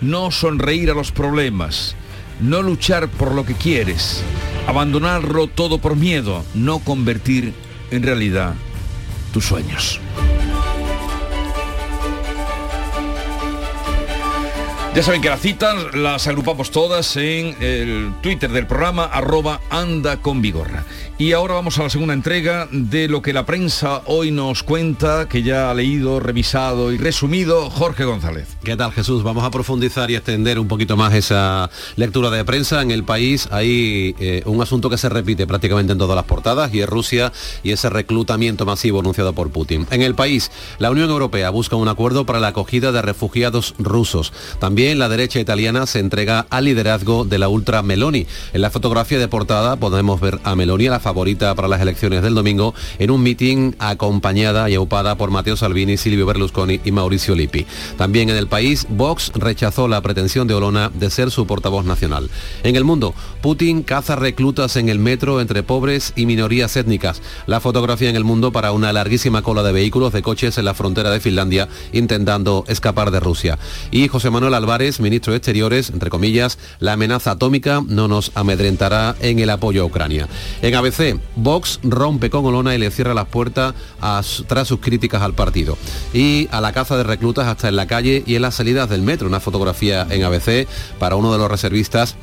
no sonreír a los problemas, no luchar por lo que quieres, abandonarlo todo por miedo, no convertir en realidad tus sueños. Ya saben que las citas las agrupamos todas en el Twitter del programa arroba anda con vigorra. Y ahora vamos a la segunda entrega de lo que la prensa hoy nos cuenta, que ya ha leído, revisado y resumido Jorge González. ¿Qué tal Jesús? Vamos a profundizar y extender un poquito más esa lectura de prensa. En el país hay eh, un asunto que se repite prácticamente en todas las portadas y es Rusia y ese reclutamiento masivo anunciado por Putin. En el país, la Unión Europea busca un acuerdo para la acogida de refugiados rusos. También la derecha italiana se entrega al liderazgo de la ultra Meloni. En la fotografía de portada podemos ver a Meloni, la favorita para las elecciones del domingo, en un mitin acompañada y aupada por Matteo Salvini, Silvio Berlusconi y Mauricio Lippi. También en el país, Vox rechazó la pretensión de Olona de ser su portavoz nacional. En el mundo, Putin caza reclutas en el metro entre pobres y minorías étnicas. La fotografía en el mundo para una larguísima cola de vehículos de coches en la frontera de Finlandia intentando escapar de Rusia. Y José Manuel Álvarez, ministro de Exteriores, entre comillas, la amenaza atómica no nos amedrentará en el apoyo a Ucrania. En ABC, Vox rompe con Olona y le cierra las puertas tras sus críticas al partido. Y a la caza de reclutas hasta en la calle y en las salidas del metro. Una fotografía en ABC para uno de los reservistas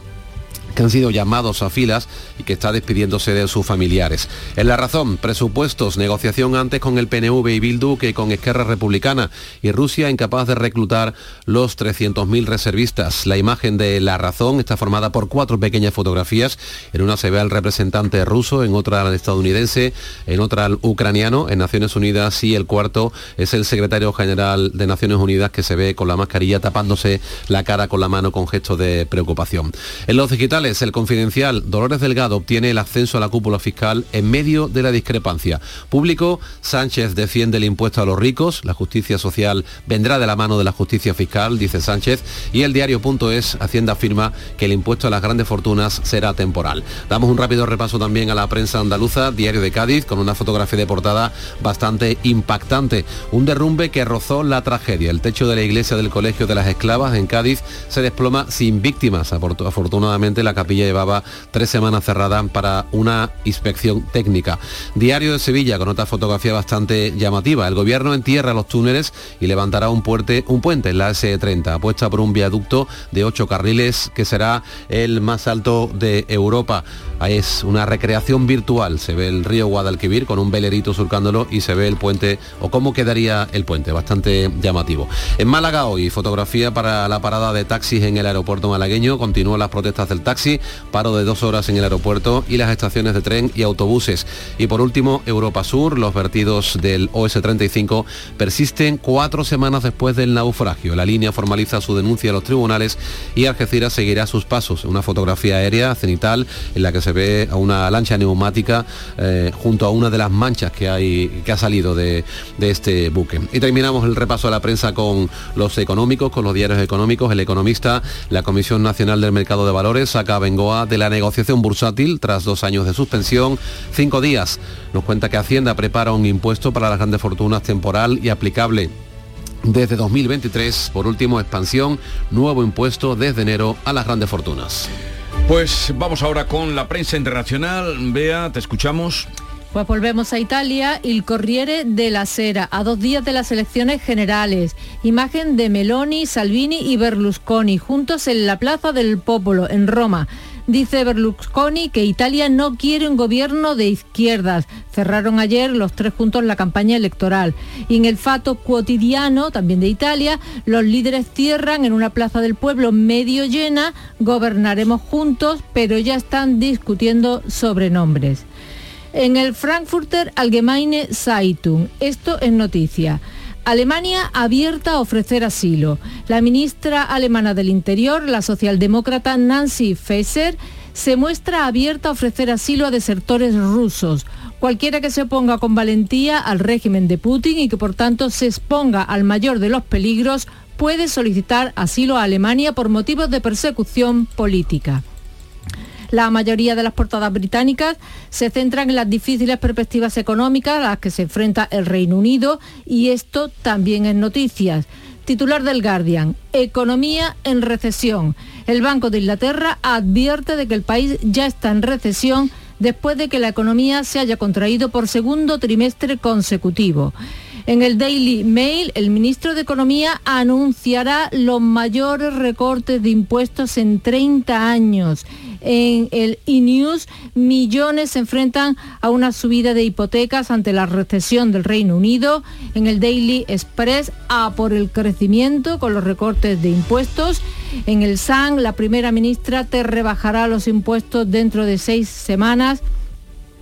que han sido llamados a filas y que está despidiéndose de sus familiares. En la razón, presupuestos, negociación antes con el PNV y Bildu que con Esquerra Republicana y Rusia incapaz de reclutar los 300.000 reservistas. La imagen de la razón está formada por cuatro pequeñas fotografías. En una se ve al representante ruso, en otra al estadounidense, en otra al ucraniano, en Naciones Unidas y el cuarto es el secretario general de Naciones Unidas que se ve con la mascarilla tapándose la cara con la mano con gesto de preocupación. En los digitales el confidencial Dolores Delgado obtiene el ascenso a la cúpula fiscal en medio de la discrepancia. Público, Sánchez defiende el impuesto a los ricos, la justicia social vendrá de la mano de la justicia fiscal, dice Sánchez, y el diario.es, Hacienda afirma que el impuesto a las grandes fortunas será temporal. Damos un rápido repaso también a la prensa andaluza, Diario de Cádiz, con una fotografía de portada bastante impactante. Un derrumbe que rozó la tragedia. El techo de la iglesia del Colegio de las Esclavas en Cádiz se desploma sin víctimas. Afortunadamente la la capilla llevaba tres semanas cerrada para una inspección técnica. Diario de Sevilla con otra fotografía bastante llamativa. El gobierno entierra los túneles y levantará un, puente, un puente en la S30. Apuesta por un viaducto de ocho carriles que será el más alto de Europa. Es una recreación virtual. Se ve el río Guadalquivir con un velerito surcándolo y se ve el puente o cómo quedaría el puente. Bastante llamativo. En Málaga hoy, fotografía para la parada de taxis en el aeropuerto malagueño. Continúan las protestas del taxi paro de dos horas en el aeropuerto y las estaciones de tren y autobuses. Y por último, Europa Sur, los vertidos del OS-35 persisten cuatro semanas después del naufragio. La línea formaliza su denuncia a los tribunales y Algeciras seguirá sus pasos. Una fotografía aérea cenital en la que se ve a una lancha neumática eh, junto a una de las manchas que, hay, que ha salido de, de este buque. Y terminamos el repaso de la prensa con los económicos, con los diarios económicos. El economista, la Comisión Nacional del Mercado de Valores, saca Bengoa de la negociación bursátil tras dos años de suspensión, cinco días. Nos cuenta que Hacienda prepara un impuesto para las grandes fortunas temporal y aplicable desde 2023. Por último, expansión, nuevo impuesto desde enero a las grandes fortunas. Pues vamos ahora con la prensa internacional. Vea, te escuchamos. Pues volvemos a Italia, el Corriere de la Sera, a dos días de las elecciones generales. Imagen de Meloni, Salvini y Berlusconi, juntos en la Plaza del Popolo, en Roma. Dice Berlusconi que Italia no quiere un gobierno de izquierdas. Cerraron ayer los tres juntos la campaña electoral. Y en el Fato Quotidiano, también de Italia, los líderes cierran en una plaza del pueblo medio llena, gobernaremos juntos, pero ya están discutiendo sobre nombres en el Frankfurter Allgemeine Zeitung. Esto es noticia. Alemania abierta a ofrecer asilo. La ministra alemana del Interior, la socialdemócrata Nancy Faeser, se muestra abierta a ofrecer asilo a desertores rusos. Cualquiera que se oponga con valentía al régimen de Putin y que por tanto se exponga al mayor de los peligros puede solicitar asilo a Alemania por motivos de persecución política. La mayoría de las portadas británicas se centran en las difíciles perspectivas económicas a las que se enfrenta el Reino Unido y esto también es noticias. Titular del Guardian, Economía en recesión. El Banco de Inglaterra advierte de que el país ya está en recesión después de que la economía se haya contraído por segundo trimestre consecutivo. En el Daily Mail, el ministro de Economía anunciará los mayores recortes de impuestos en 30 años. En el e-News, millones se enfrentan a una subida de hipotecas ante la recesión del Reino Unido. En el Daily Express, a por el crecimiento con los recortes de impuestos. En el SAN, la primera ministra te rebajará los impuestos dentro de seis semanas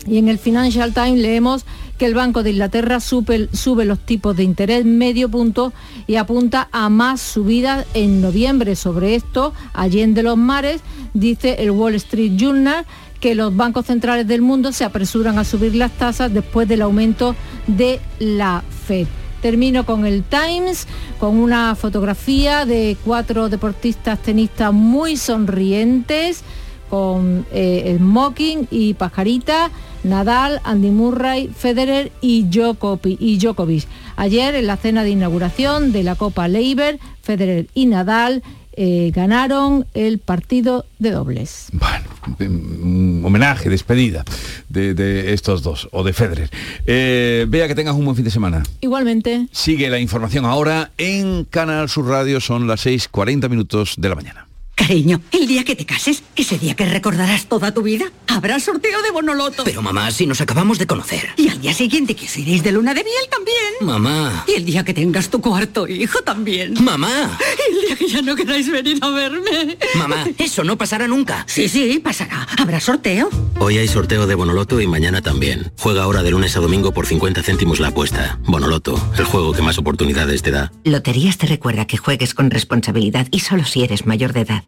Y en el Financial Times leemos que el Banco de Inglaterra sube, los tipos de interés medio punto y apunta a más subidas en noviembre. Sobre esto, allende los mares, dice el Wall Street Journal que los bancos centrales del mundo se apresuran a subir las tasas después del aumento de la Fed. Termino con el Times, con una fotografía de cuatro deportistas tenistas muy sonrientes, con eh, smoking y pajarita, Nadal, Andy Murray, Federer y Djokovic. Ayer en la cena de inauguración de la Copa Leiber, Federer y Nadal eh, ganaron el partido de dobles. Bueno, un homenaje, despedida de, de estos dos, o de Federer. Eh, vea que tengas un buen fin de semana. Igualmente. Sigue la información ahora en Canal Sur Radio, son las 6.40 minutos de la mañana. Cariño, el día que te cases, ese día que recordarás toda tu vida, habrá sorteo de Bonoloto. Pero mamá, si nos acabamos de conocer. Y al día siguiente que os iréis de luna de miel también. Mamá. Y el día que tengas tu cuarto hijo también. Mamá. Y el día que ya no queráis venir a verme. Mamá, eso no pasará nunca. Sí, sí, pasará. ¿Habrá sorteo? Hoy hay sorteo de Bonoloto y mañana también. Juega ahora de lunes a domingo por 50 céntimos la apuesta. Bonoloto, el juego que más oportunidades te da. Loterías te recuerda que juegues con responsabilidad y solo si eres mayor de edad.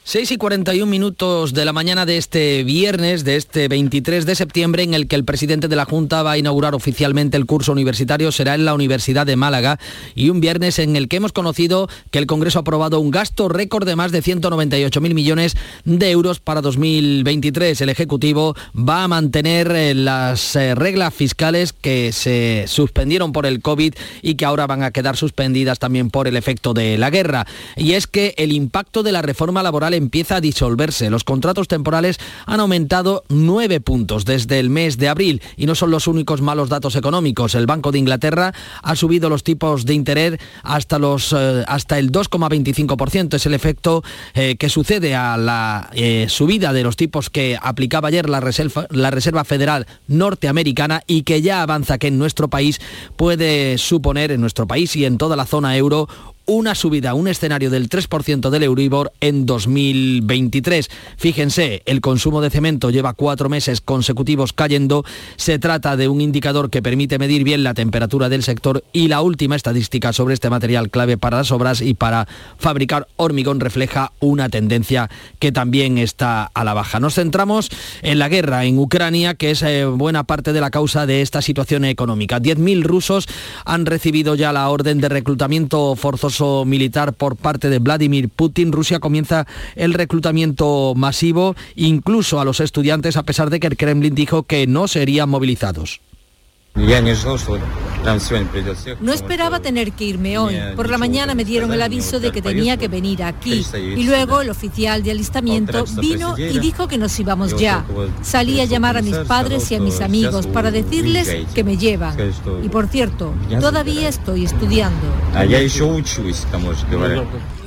6 y 41 minutos de la mañana de este viernes, de este 23 de septiembre, en el que el presidente de la Junta va a inaugurar oficialmente el curso universitario, será en la Universidad de Málaga, y un viernes en el que hemos conocido que el Congreso ha aprobado un gasto récord de más de 198.000 millones de euros para 2023. El Ejecutivo va a mantener eh, las eh, reglas fiscales que se suspendieron por el COVID y que ahora van a quedar suspendidas también por el efecto de la guerra. Y es que el impacto de la reforma laboral empieza a disolverse. Los contratos temporales han aumentado nueve puntos desde el mes de abril y no son los únicos malos datos económicos. El Banco de Inglaterra ha subido los tipos de interés hasta, los, eh, hasta el 2,25%. Es el efecto eh, que sucede a la eh, subida de los tipos que aplicaba ayer la Reserva, la Reserva Federal norteamericana y que ya avanza que en nuestro país puede suponer, en nuestro país y en toda la zona euro, una subida, un escenario del 3% del Euribor en 2023. Fíjense, el consumo de cemento lleva cuatro meses consecutivos cayendo. Se trata de un indicador que permite medir bien la temperatura del sector y la última estadística sobre este material clave para las obras y para fabricar hormigón refleja una tendencia que también está a la baja. Nos centramos en la guerra en Ucrania, que es eh, buena parte de la causa de esta situación económica. 10.000 rusos han recibido ya la orden de reclutamiento forzoso militar por parte de Vladimir Putin, Rusia comienza el reclutamiento masivo, incluso a los estudiantes, a pesar de que el Kremlin dijo que no serían movilizados. No esperaba tener que irme hoy. Por la mañana me dieron el aviso de que tenía que venir aquí. Y luego el oficial de alistamiento vino y dijo que nos íbamos ya. Salí a llamar a mis padres y a mis amigos para decirles que me llevan. Y por cierto, todavía estoy estudiando.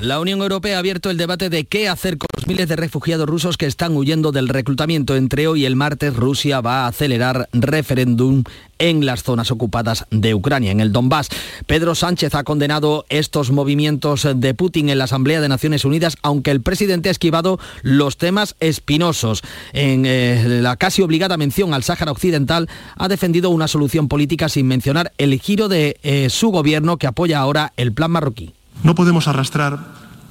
La Unión Europea ha abierto el debate de qué hacer con miles de refugiados rusos que están huyendo del reclutamiento. Entre hoy y el martes, Rusia va a acelerar referéndum en las zonas ocupadas de Ucrania, en el Donbass. Pedro Sánchez ha condenado estos movimientos de Putin en la Asamblea de Naciones Unidas, aunque el presidente ha esquivado los temas espinosos. En eh, la casi obligada mención al Sáhara Occidental, ha defendido una solución política sin mencionar el giro de eh, su gobierno que apoya ahora el plan marroquí. No podemos arrastrar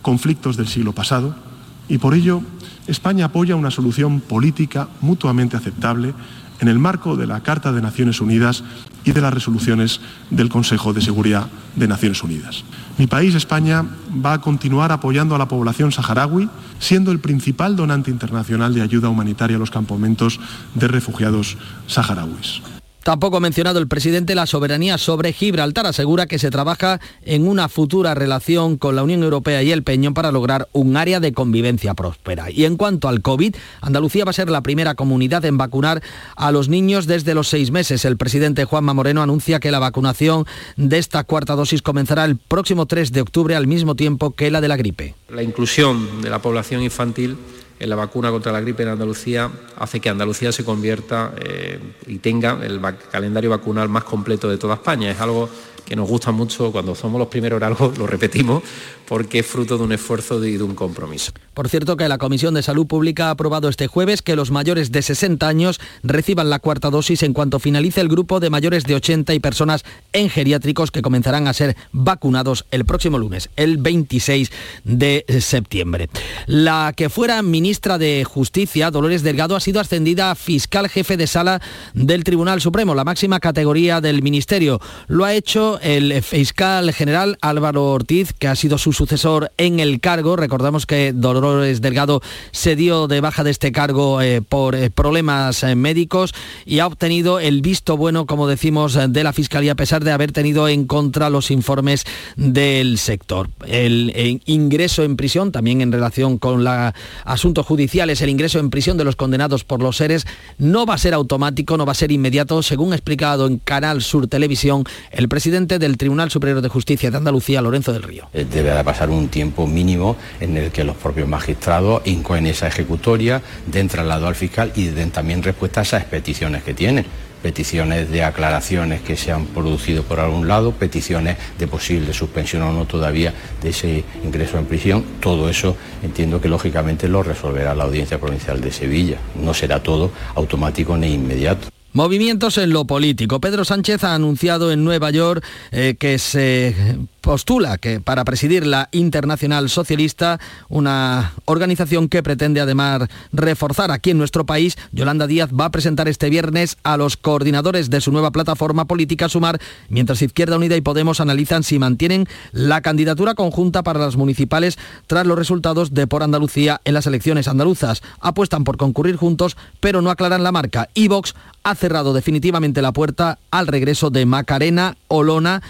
conflictos del siglo pasado y por ello España apoya una solución política mutuamente aceptable en el marco de la Carta de Naciones Unidas y de las resoluciones del Consejo de Seguridad de Naciones Unidas. Mi país, España, va a continuar apoyando a la población saharaui, siendo el principal donante internacional de ayuda humanitaria a los campamentos de refugiados saharauis. Tampoco ha mencionado el presidente la soberanía sobre Gibraltar. Asegura que se trabaja en una futura relación con la Unión Europea y el Peñón para lograr un área de convivencia próspera. Y en cuanto al COVID, Andalucía va a ser la primera comunidad en vacunar a los niños desde los seis meses. El presidente Juanma Moreno anuncia que la vacunación de esta cuarta dosis comenzará el próximo 3 de octubre al mismo tiempo que la de la gripe. La inclusión de la población infantil en la vacuna contra la gripe en Andalucía hace que Andalucía se convierta eh, y tenga el calendario vacunal más completo de toda España. Es algo que nos gusta mucho cuando somos los primeros en algo, lo repetimos, porque es fruto de un esfuerzo y de un compromiso. Por cierto que la Comisión de Salud Pública ha aprobado este jueves que los mayores de 60 años reciban la cuarta dosis en cuanto finalice el grupo de mayores de 80 y personas en geriátricos que comenzarán a ser vacunados el próximo lunes, el 26 de septiembre. La que fuera ministra de Justicia, Dolores Delgado, ha sido ascendida a fiscal jefe de sala del Tribunal Supremo, la máxima categoría del Ministerio. Lo ha hecho el fiscal general Álvaro Ortiz, que ha sido su sucesor en el cargo. Recordamos que Dolores Delgado se dio de baja de este cargo eh, por eh, problemas eh, médicos y ha obtenido el visto bueno, como decimos, de la Fiscalía, a pesar de haber tenido en contra los informes del sector. El, ingreso en prisión, también en relación con los asuntos judiciales, el ingreso en prisión de los condenados por los seres no va a ser automático, no va a ser inmediato, según ha explicado en Canal Sur Televisión el presidente del Tribunal Superior de Justicia de Andalucía, Lorenzo del Río. Deberá pasar un tiempo mínimo en el que los propios magistrados incoen esa ejecutoria, den traslado al fiscal y den también respuesta a esas peticiones que tienen peticiones de aclaraciones que se han producido por algún lado, peticiones de posible suspensión o no todavía de ese ingreso en prisión. Todo eso entiendo que lógicamente lo resolverá la Audiencia Provincial de Sevilla. No será todo automático ni inmediato. Movimientos en lo político. Pedro Sánchez ha anunciado en Nueva York eh, que se postula que para presidir la Internacional Socialista, una organización que pretende además reforzar aquí en nuestro país, Yolanda Díaz va a presentar este viernes a los coordinadores de su nueva plataforma política Sumar, mientras Izquierda Unida y Podemos analizan si mantienen la candidatura conjunta para las municipales tras los resultados de Por Andalucía en las elecciones andaluzas. Apuestan por concurrir juntos, pero no aclaran la marca. Y ha cerrado definitivamente la puerta al regreso de Macarena Olona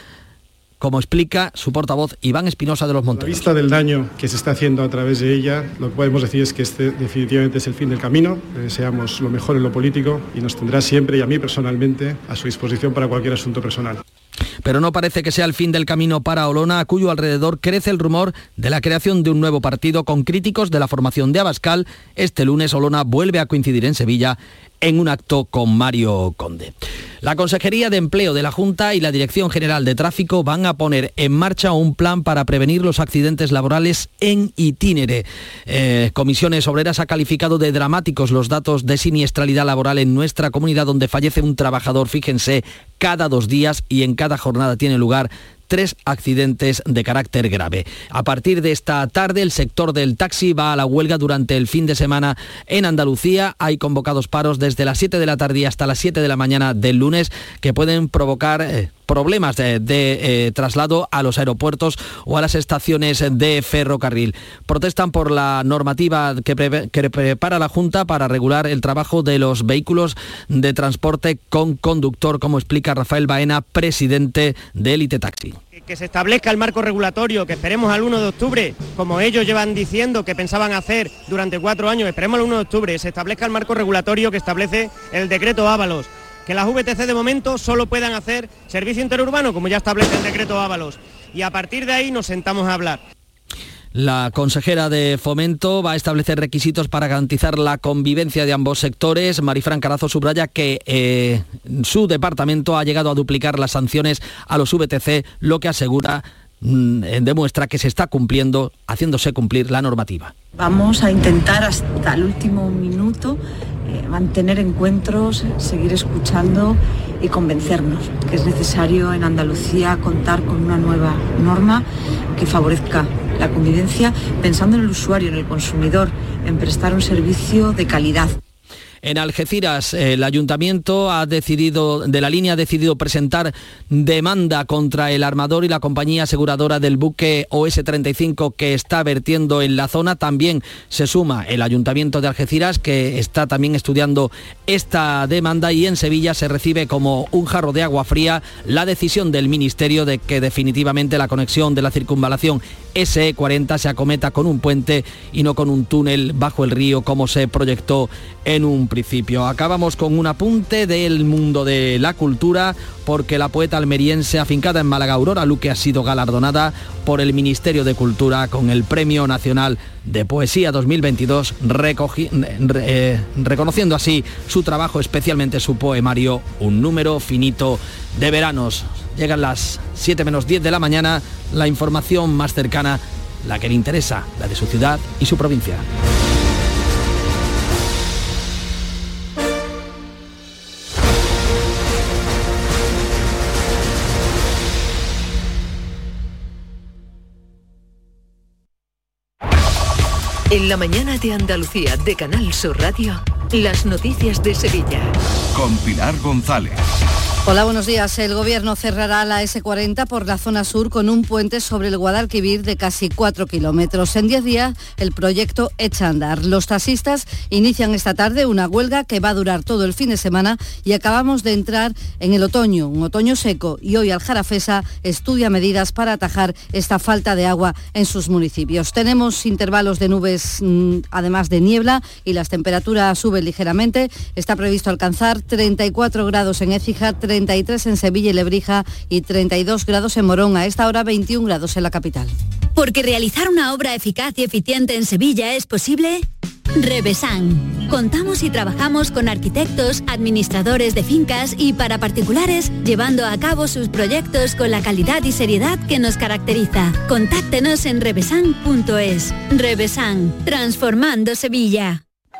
como explica su portavoz Iván Espinosa de los Montes. A la vista del daño que se está haciendo a través de ella, lo que podemos decir es que este definitivamente es el fin del camino. Le deseamos lo mejor en lo político y nos tendrá siempre y a mí personalmente a su disposición para cualquier asunto personal. Pero no parece que sea el fin del camino para Olona, a cuyo alrededor crece el rumor de la creación de un nuevo partido con críticos de la formación de Abascal. Este lunes Olona vuelve a coincidir en Sevilla en un acto con Mario Conde. La Consejería de Empleo de la Junta y la Dirección General de Tráfico van a poner en marcha un plan para prevenir los accidentes laborales en itinere. Eh, Comisiones Obreras ha calificado de dramáticos los datos de siniestralidad laboral en nuestra comunidad donde fallece un trabajador, fíjense, cada dos días y en cada jornada tiene lugar tres accidentes de carácter grave. A partir de esta tarde, el sector del taxi va a la huelga durante el fin de semana en Andalucía. Hay convocados paros desde las 7 de la tarde hasta las 7 de la mañana del lunes que pueden provocar... Eh, problemas de, eh, traslado a los aeropuertos o a las estaciones de ferrocarril. Protestan por la normativa que, que, prepara la Junta para regular el trabajo de los vehículos de transporte con conductor, como explica Rafael Baena, presidente de Elite Taxi que se establezca el marco regulatorio, que esperemos al 1 de octubre, como ellos llevan diciendo que pensaban hacer durante cuatro años, esperemos al 1 de octubre, se establezca el marco regulatorio que establece el decreto Ábalos, que las VTC de momento solo puedan hacer servicio interurbano, como ya establece el decreto Ábalos, y a partir de ahí nos sentamos a hablar. La consejera de Fomento va a establecer requisitos para garantizar la convivencia de ambos sectores. Marifran Carazo subraya que eh, su departamento ha llegado a duplicar las sanciones a los VTC, lo que asegura mm, demuestra que se está cumpliendo, haciéndose cumplir la normativa. Vamos a intentar hasta el último minuto eh, mantener encuentros, seguir escuchando y convencernos que es necesario en Andalucía contar con una nueva norma que favorezca la convivencia pensando en el usuario, en el consumidor, en prestar un servicio de calidad. En Algeciras, el ayuntamiento ha decidido, de la línea ha decidido presentar demanda contra el armador y la compañía aseguradora del buque OS-35 que está vertiendo en la zona. También se suma el ayuntamiento de Algeciras que está también estudiando esta demanda y en Sevilla se recibe como un jarro de agua fría la decisión del Ministerio de que definitivamente la conexión de la circunvalación SE40 se acometa con un puente y no con un túnel bajo el río como se proyectó en un principio. Acabamos con un apunte del mundo de la cultura porque la poeta almeriense afincada en Málaga Aurora Luque ha sido galardonada por el Ministerio de Cultura con el Premio Nacional de Poesía 2022, eh, reconociendo así su trabajo, especialmente su poemario Un número finito de veranos. Llegan las 7 menos 10 de la mañana, la información más cercana, la que le interesa, la de su ciudad y su provincia. En la mañana de Andalucía de Canal Sur Radio, las noticias de Sevilla. Con Pilar González. Hola, buenos días. El gobierno cerrará la S40 por la zona sur con un puente sobre el Guadalquivir de casi 4 kilómetros. En 10 días el proyecto echa andar. Los taxistas inician esta tarde una huelga que va a durar todo el fin de semana y acabamos de entrar en el otoño, un otoño seco y hoy Aljarafesa estudia medidas para atajar esta falta de agua en sus municipios. Tenemos intervalos de nubes mm, además de niebla y las temperaturas suben ligeramente. Está previsto alcanzar 34 grados en Écija, 33 en Sevilla y Lebrija y 32 grados en Morón. A esta hora 21 grados en la capital. Porque realizar una obra eficaz y eficiente en Sevilla es posible. Revesan. Contamos y trabajamos con arquitectos, administradores de fincas y para particulares, llevando a cabo sus proyectos con la calidad y seriedad que nos caracteriza. Contáctenos en revesan.es. Revesan, transformando Sevilla.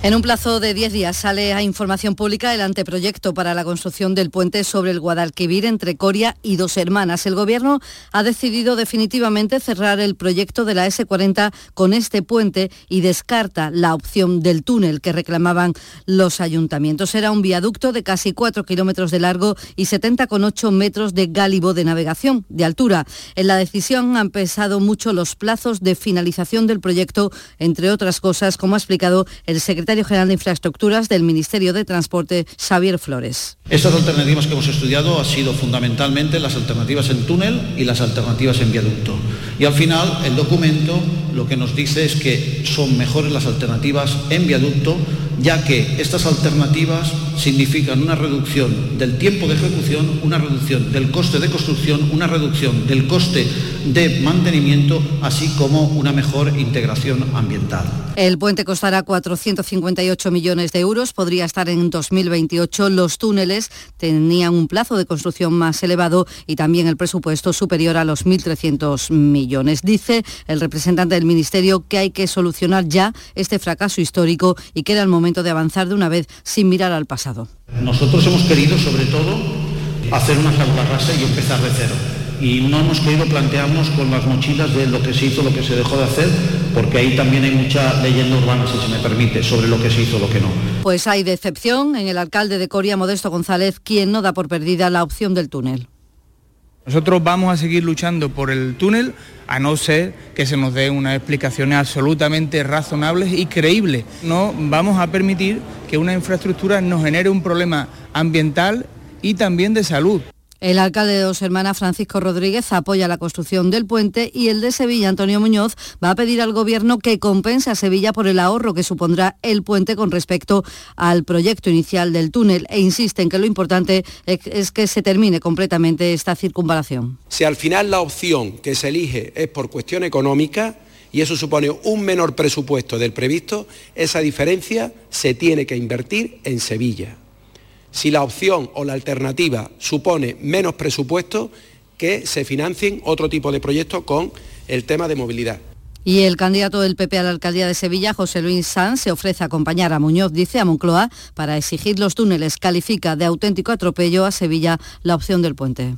En un plazo de 10 días sale a información pública el anteproyecto para la construcción del puente sobre el Guadalquivir entre Coria y Dos Hermanas. El Gobierno ha decidido definitivamente cerrar el proyecto de la S40 con este puente y descarta la opción del túnel que reclamaban los ayuntamientos. Era un viaducto de casi 4 kilómetros de largo y 70,8 metros de gálibo de navegación de altura. En la decisión han pesado mucho los plazos de finalización del proyecto, entre otras cosas, como ha explicado el secretario secretario General de Infraestructuras del Ministerio de Transporte, Xavier Flores. Estas alternativas que hemos estudiado han sido fundamentalmente las alternativas en túnel y las alternativas en viaducto. Y al final el documento lo que nos dice es que son mejores las alternativas en viaducto, ya que estas alternativas significan una reducción del tiempo de ejecución, una reducción del coste de construcción, una reducción del coste de mantenimiento, así como una mejor integración ambiental. El puente costará 458 millones de euros, podría estar en 2028. Los túneles tenían un plazo de construcción más elevado y también el presupuesto superior a los 1.300 millones. Dice el representante del Ministerio que hay que solucionar ya este fracaso histórico y que era el momento de avanzar de una vez sin mirar al pasado. Nosotros hemos querido, sobre todo, hacer una tabla rasa y empezar de cero y no hemos querido plantearnos con las mochilas de lo que se hizo, lo que se dejó de hacer, porque ahí también hay mucha leyenda urbana, si se me permite, sobre lo que se hizo, lo que no. Pues hay decepción en el alcalde de Coria, Modesto González, quien no da por perdida la opción del túnel. Nosotros vamos a seguir luchando por el túnel, a no ser que se nos dé unas explicaciones absolutamente razonables y creíbles. No vamos a permitir que una infraestructura nos genere un problema ambiental y también de salud. El alcalde de Dos Hermanas, Francisco Rodríguez, apoya la construcción del puente y el de Sevilla, Antonio Muñoz, va a pedir al Gobierno que compense a Sevilla por el ahorro que supondrá el puente con respecto al proyecto inicial del túnel e insiste en que lo importante es que se termine completamente esta circunvalación. Si al final la opción que se elige es por cuestión económica, y eso supone un menor presupuesto del previsto, esa diferencia se tiene que invertir en Sevilla. Si la opción o la alternativa supone menos presupuesto, que se financien otro tipo de proyectos con el tema de movilidad. Y el candidato del PP a la alcaldía de Sevilla, José Luis Sanz, se ofrece a acompañar a Muñoz, dice a Moncloa, para exigir los túneles. Califica de auténtico atropello a Sevilla la opción del puente.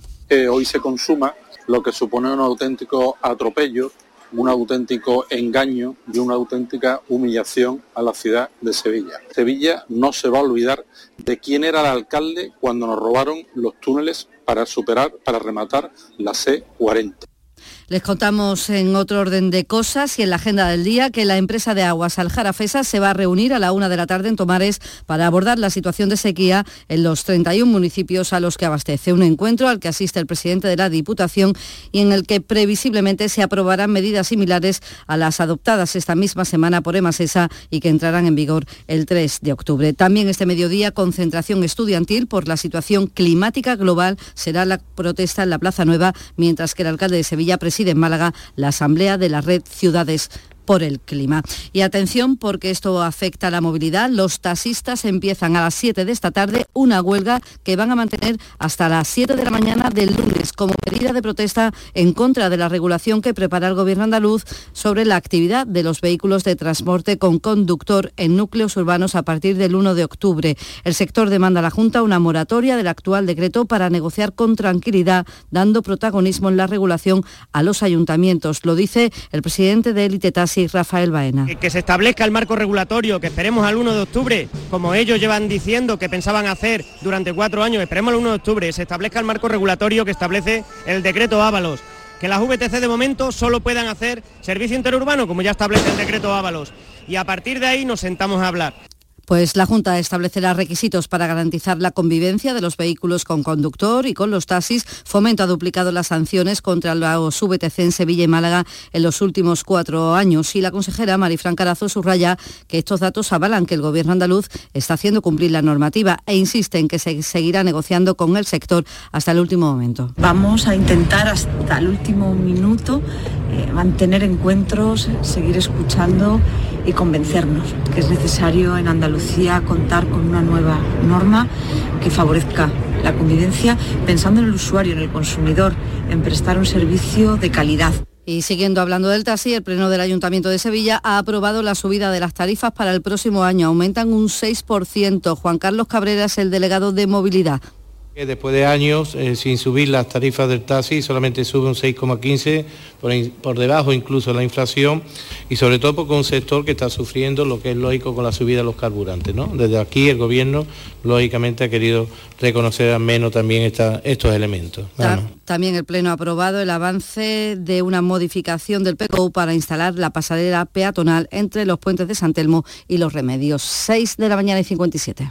hoy se consuma lo que supone un auténtico atropello, un auténtico engaño y una auténtica humillación a la ciudad de Sevilla. Sevilla no se va a olvidar de quién era el alcalde cuando nos robaron los túneles para superar, para rematar la C40. Les contamos en otro orden de cosas y en la agenda del día que la empresa de aguas Aljarafesa se va a reunir a la una de la tarde en Tomares para abordar la situación de sequía en los 31 municipios a los que abastece. Un encuentro al que asiste el presidente de la Diputación y en el que previsiblemente se aprobarán medidas similares a las adoptadas esta misma semana por EMASESA y que entrarán en vigor el 3 de octubre. También este mediodía concentración estudiantil por la situación climática global será la protesta en la Plaza Nueva, mientras que el alcalde de Sevilla preside en Málaga la Asamblea de la Red Ciudades por el clima. Y atención porque esto afecta a la movilidad. Los taxistas empiezan a las 7 de esta tarde una huelga que van a mantener hasta las 7 de la mañana del lunes como medida de protesta en contra de la regulación que prepara el gobierno andaluz sobre la actividad de los vehículos de transporte con conductor en núcleos urbanos a partir del 1 de octubre. El sector demanda a la Junta una moratoria del actual decreto para negociar con tranquilidad, dando protagonismo en la regulación a los ayuntamientos. Lo dice el presidente de Elite Taxi Rafael Baena. Que, se establezca el marco regulatorio, que esperemos al 1 de octubre, como ellos llevan diciendo que pensaban hacer durante cuatro años, esperemos al 1 de octubre, se establezca el marco regulatorio que establece el decreto Ábalos. Que las VTC de momento solo puedan hacer servicio interurbano, como ya establece el decreto Ábalos. Y a partir de ahí nos sentamos a hablar. Pues la Junta establecerá requisitos para garantizar la convivencia de los vehículos con conductor y con los taxis. Fomento ha duplicado las sanciones contra los VTC en Sevilla y Málaga en los últimos cuatro años. Y la consejera Marifran Carazo subraya que estos datos avalan que el gobierno andaluz está haciendo cumplir la normativa e insiste en que se seguirá negociando con el sector hasta el último momento. Vamos a intentar hasta el último minuto eh, mantener encuentros, seguir escuchando y convencernos que es necesario en Andalucía contar con una nueva norma que favorezca la convivencia pensando en el usuario, en el consumidor, en prestar un servicio de calidad. Y siguiendo hablando del taxi, el Pleno del Ayuntamiento de Sevilla ha aprobado la subida de las tarifas para el próximo año. Aumentan un 6%. Juan Carlos Cabrera es el delegado de movilidad. Después de años eh, sin subir las tarifas del taxi, solamente sube un 6,15 por, debajo incluso de la inflación y sobre todo porque un sector que está sufriendo lo que es lógico con la subida de los carburantes. ¿no? Desde aquí el gobierno lógicamente ha querido reconocer al menos también estos elementos. También el Pleno ha aprobado el avance de una modificación del PCO para instalar la pasarela peatonal entre los puentes de San Telmo y los Remedios. 6 de la mañana y 57.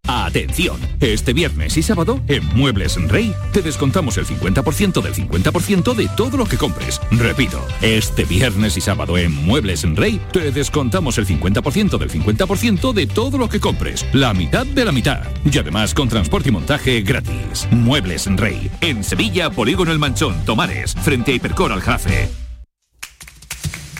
Atención, este viernes y sábado en Muebles Rey te descontamos el 50% del 50% de todo lo que compres. Repito, este viernes y sábado en Muebles Rey te descontamos el 50% del 50% de todo lo que compres. La mitad de la mitad. Y además con transporte y montaje gratis. Muebles Rey. En Sevilla, Polígono El Manchón, Tomares, frente a Hipercor al Jafe.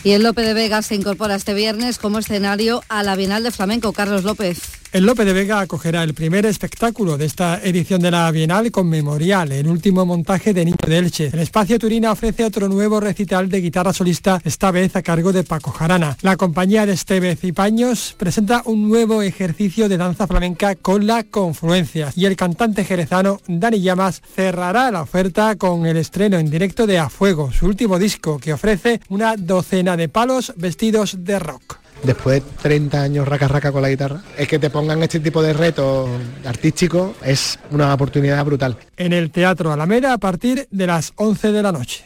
Y el Lope de Vega se incorpora este viernes como escenario a la Bienal de Flamenco. Carlos López. El Lope de Vega acogerá el primer espectáculo de esta edición de la Bienal con Memorial, el último montaje de Niño de Elche. El Espacio Turina ofrece otro nuevo recital de guitarra solista, esta vez a cargo de Paco Jarana. La compañía de Estevez y Paños presenta un nuevo ejercicio de danza flamenca con la confluencia y el cantante jerezano Dani Llamas cerrará la oferta con el estreno en directo de A Fuego, su último disco que ofrece una docena de palos vestidos de rock después de 30 años raca raca con la guitarra, es que te pongan este tipo de retos artísticos es una oportunidad brutal. En el Teatro Alameda a partir de las 11 de la noche.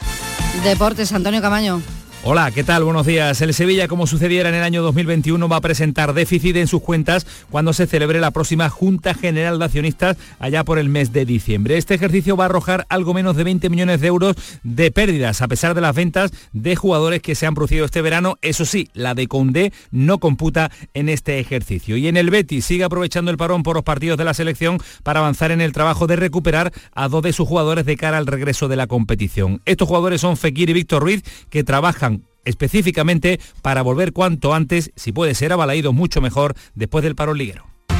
Deportes, Antonio Camaño. Hola, ¿qué tal? Buenos días. El Sevilla, como sucediera en el año 2021, va a presentar déficit en sus cuentas cuando se celebre la próxima Junta General de Accionistas allá por el mes de diciembre. Este ejercicio va a arrojar algo menos de 20 millones de euros de pérdidas, a pesar de las ventas de jugadores que se han producido este verano. Eso sí, la de Condé no computa en este ejercicio. Y en el Betis sigue aprovechando el parón por los partidos de la selección para avanzar en el trabajo de recuperar a dos de sus jugadores de cara al regreso de la competición. Estos jugadores son Fekir y Víctor Ruiz, que trabajan específicamente para volver cuanto antes, si puede ser avalaído mucho mejor después del paro liguero.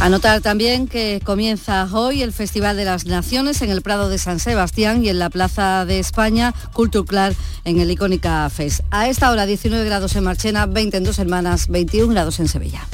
Anotar también que comienza hoy el Festival de las Naciones en el Prado de San Sebastián y en la Plaza de España, Culture Club en el Icónica Fest. A esta hora 19 grados en Marchena, 20 en Dos Hermanas, 21 grados en Sevilla.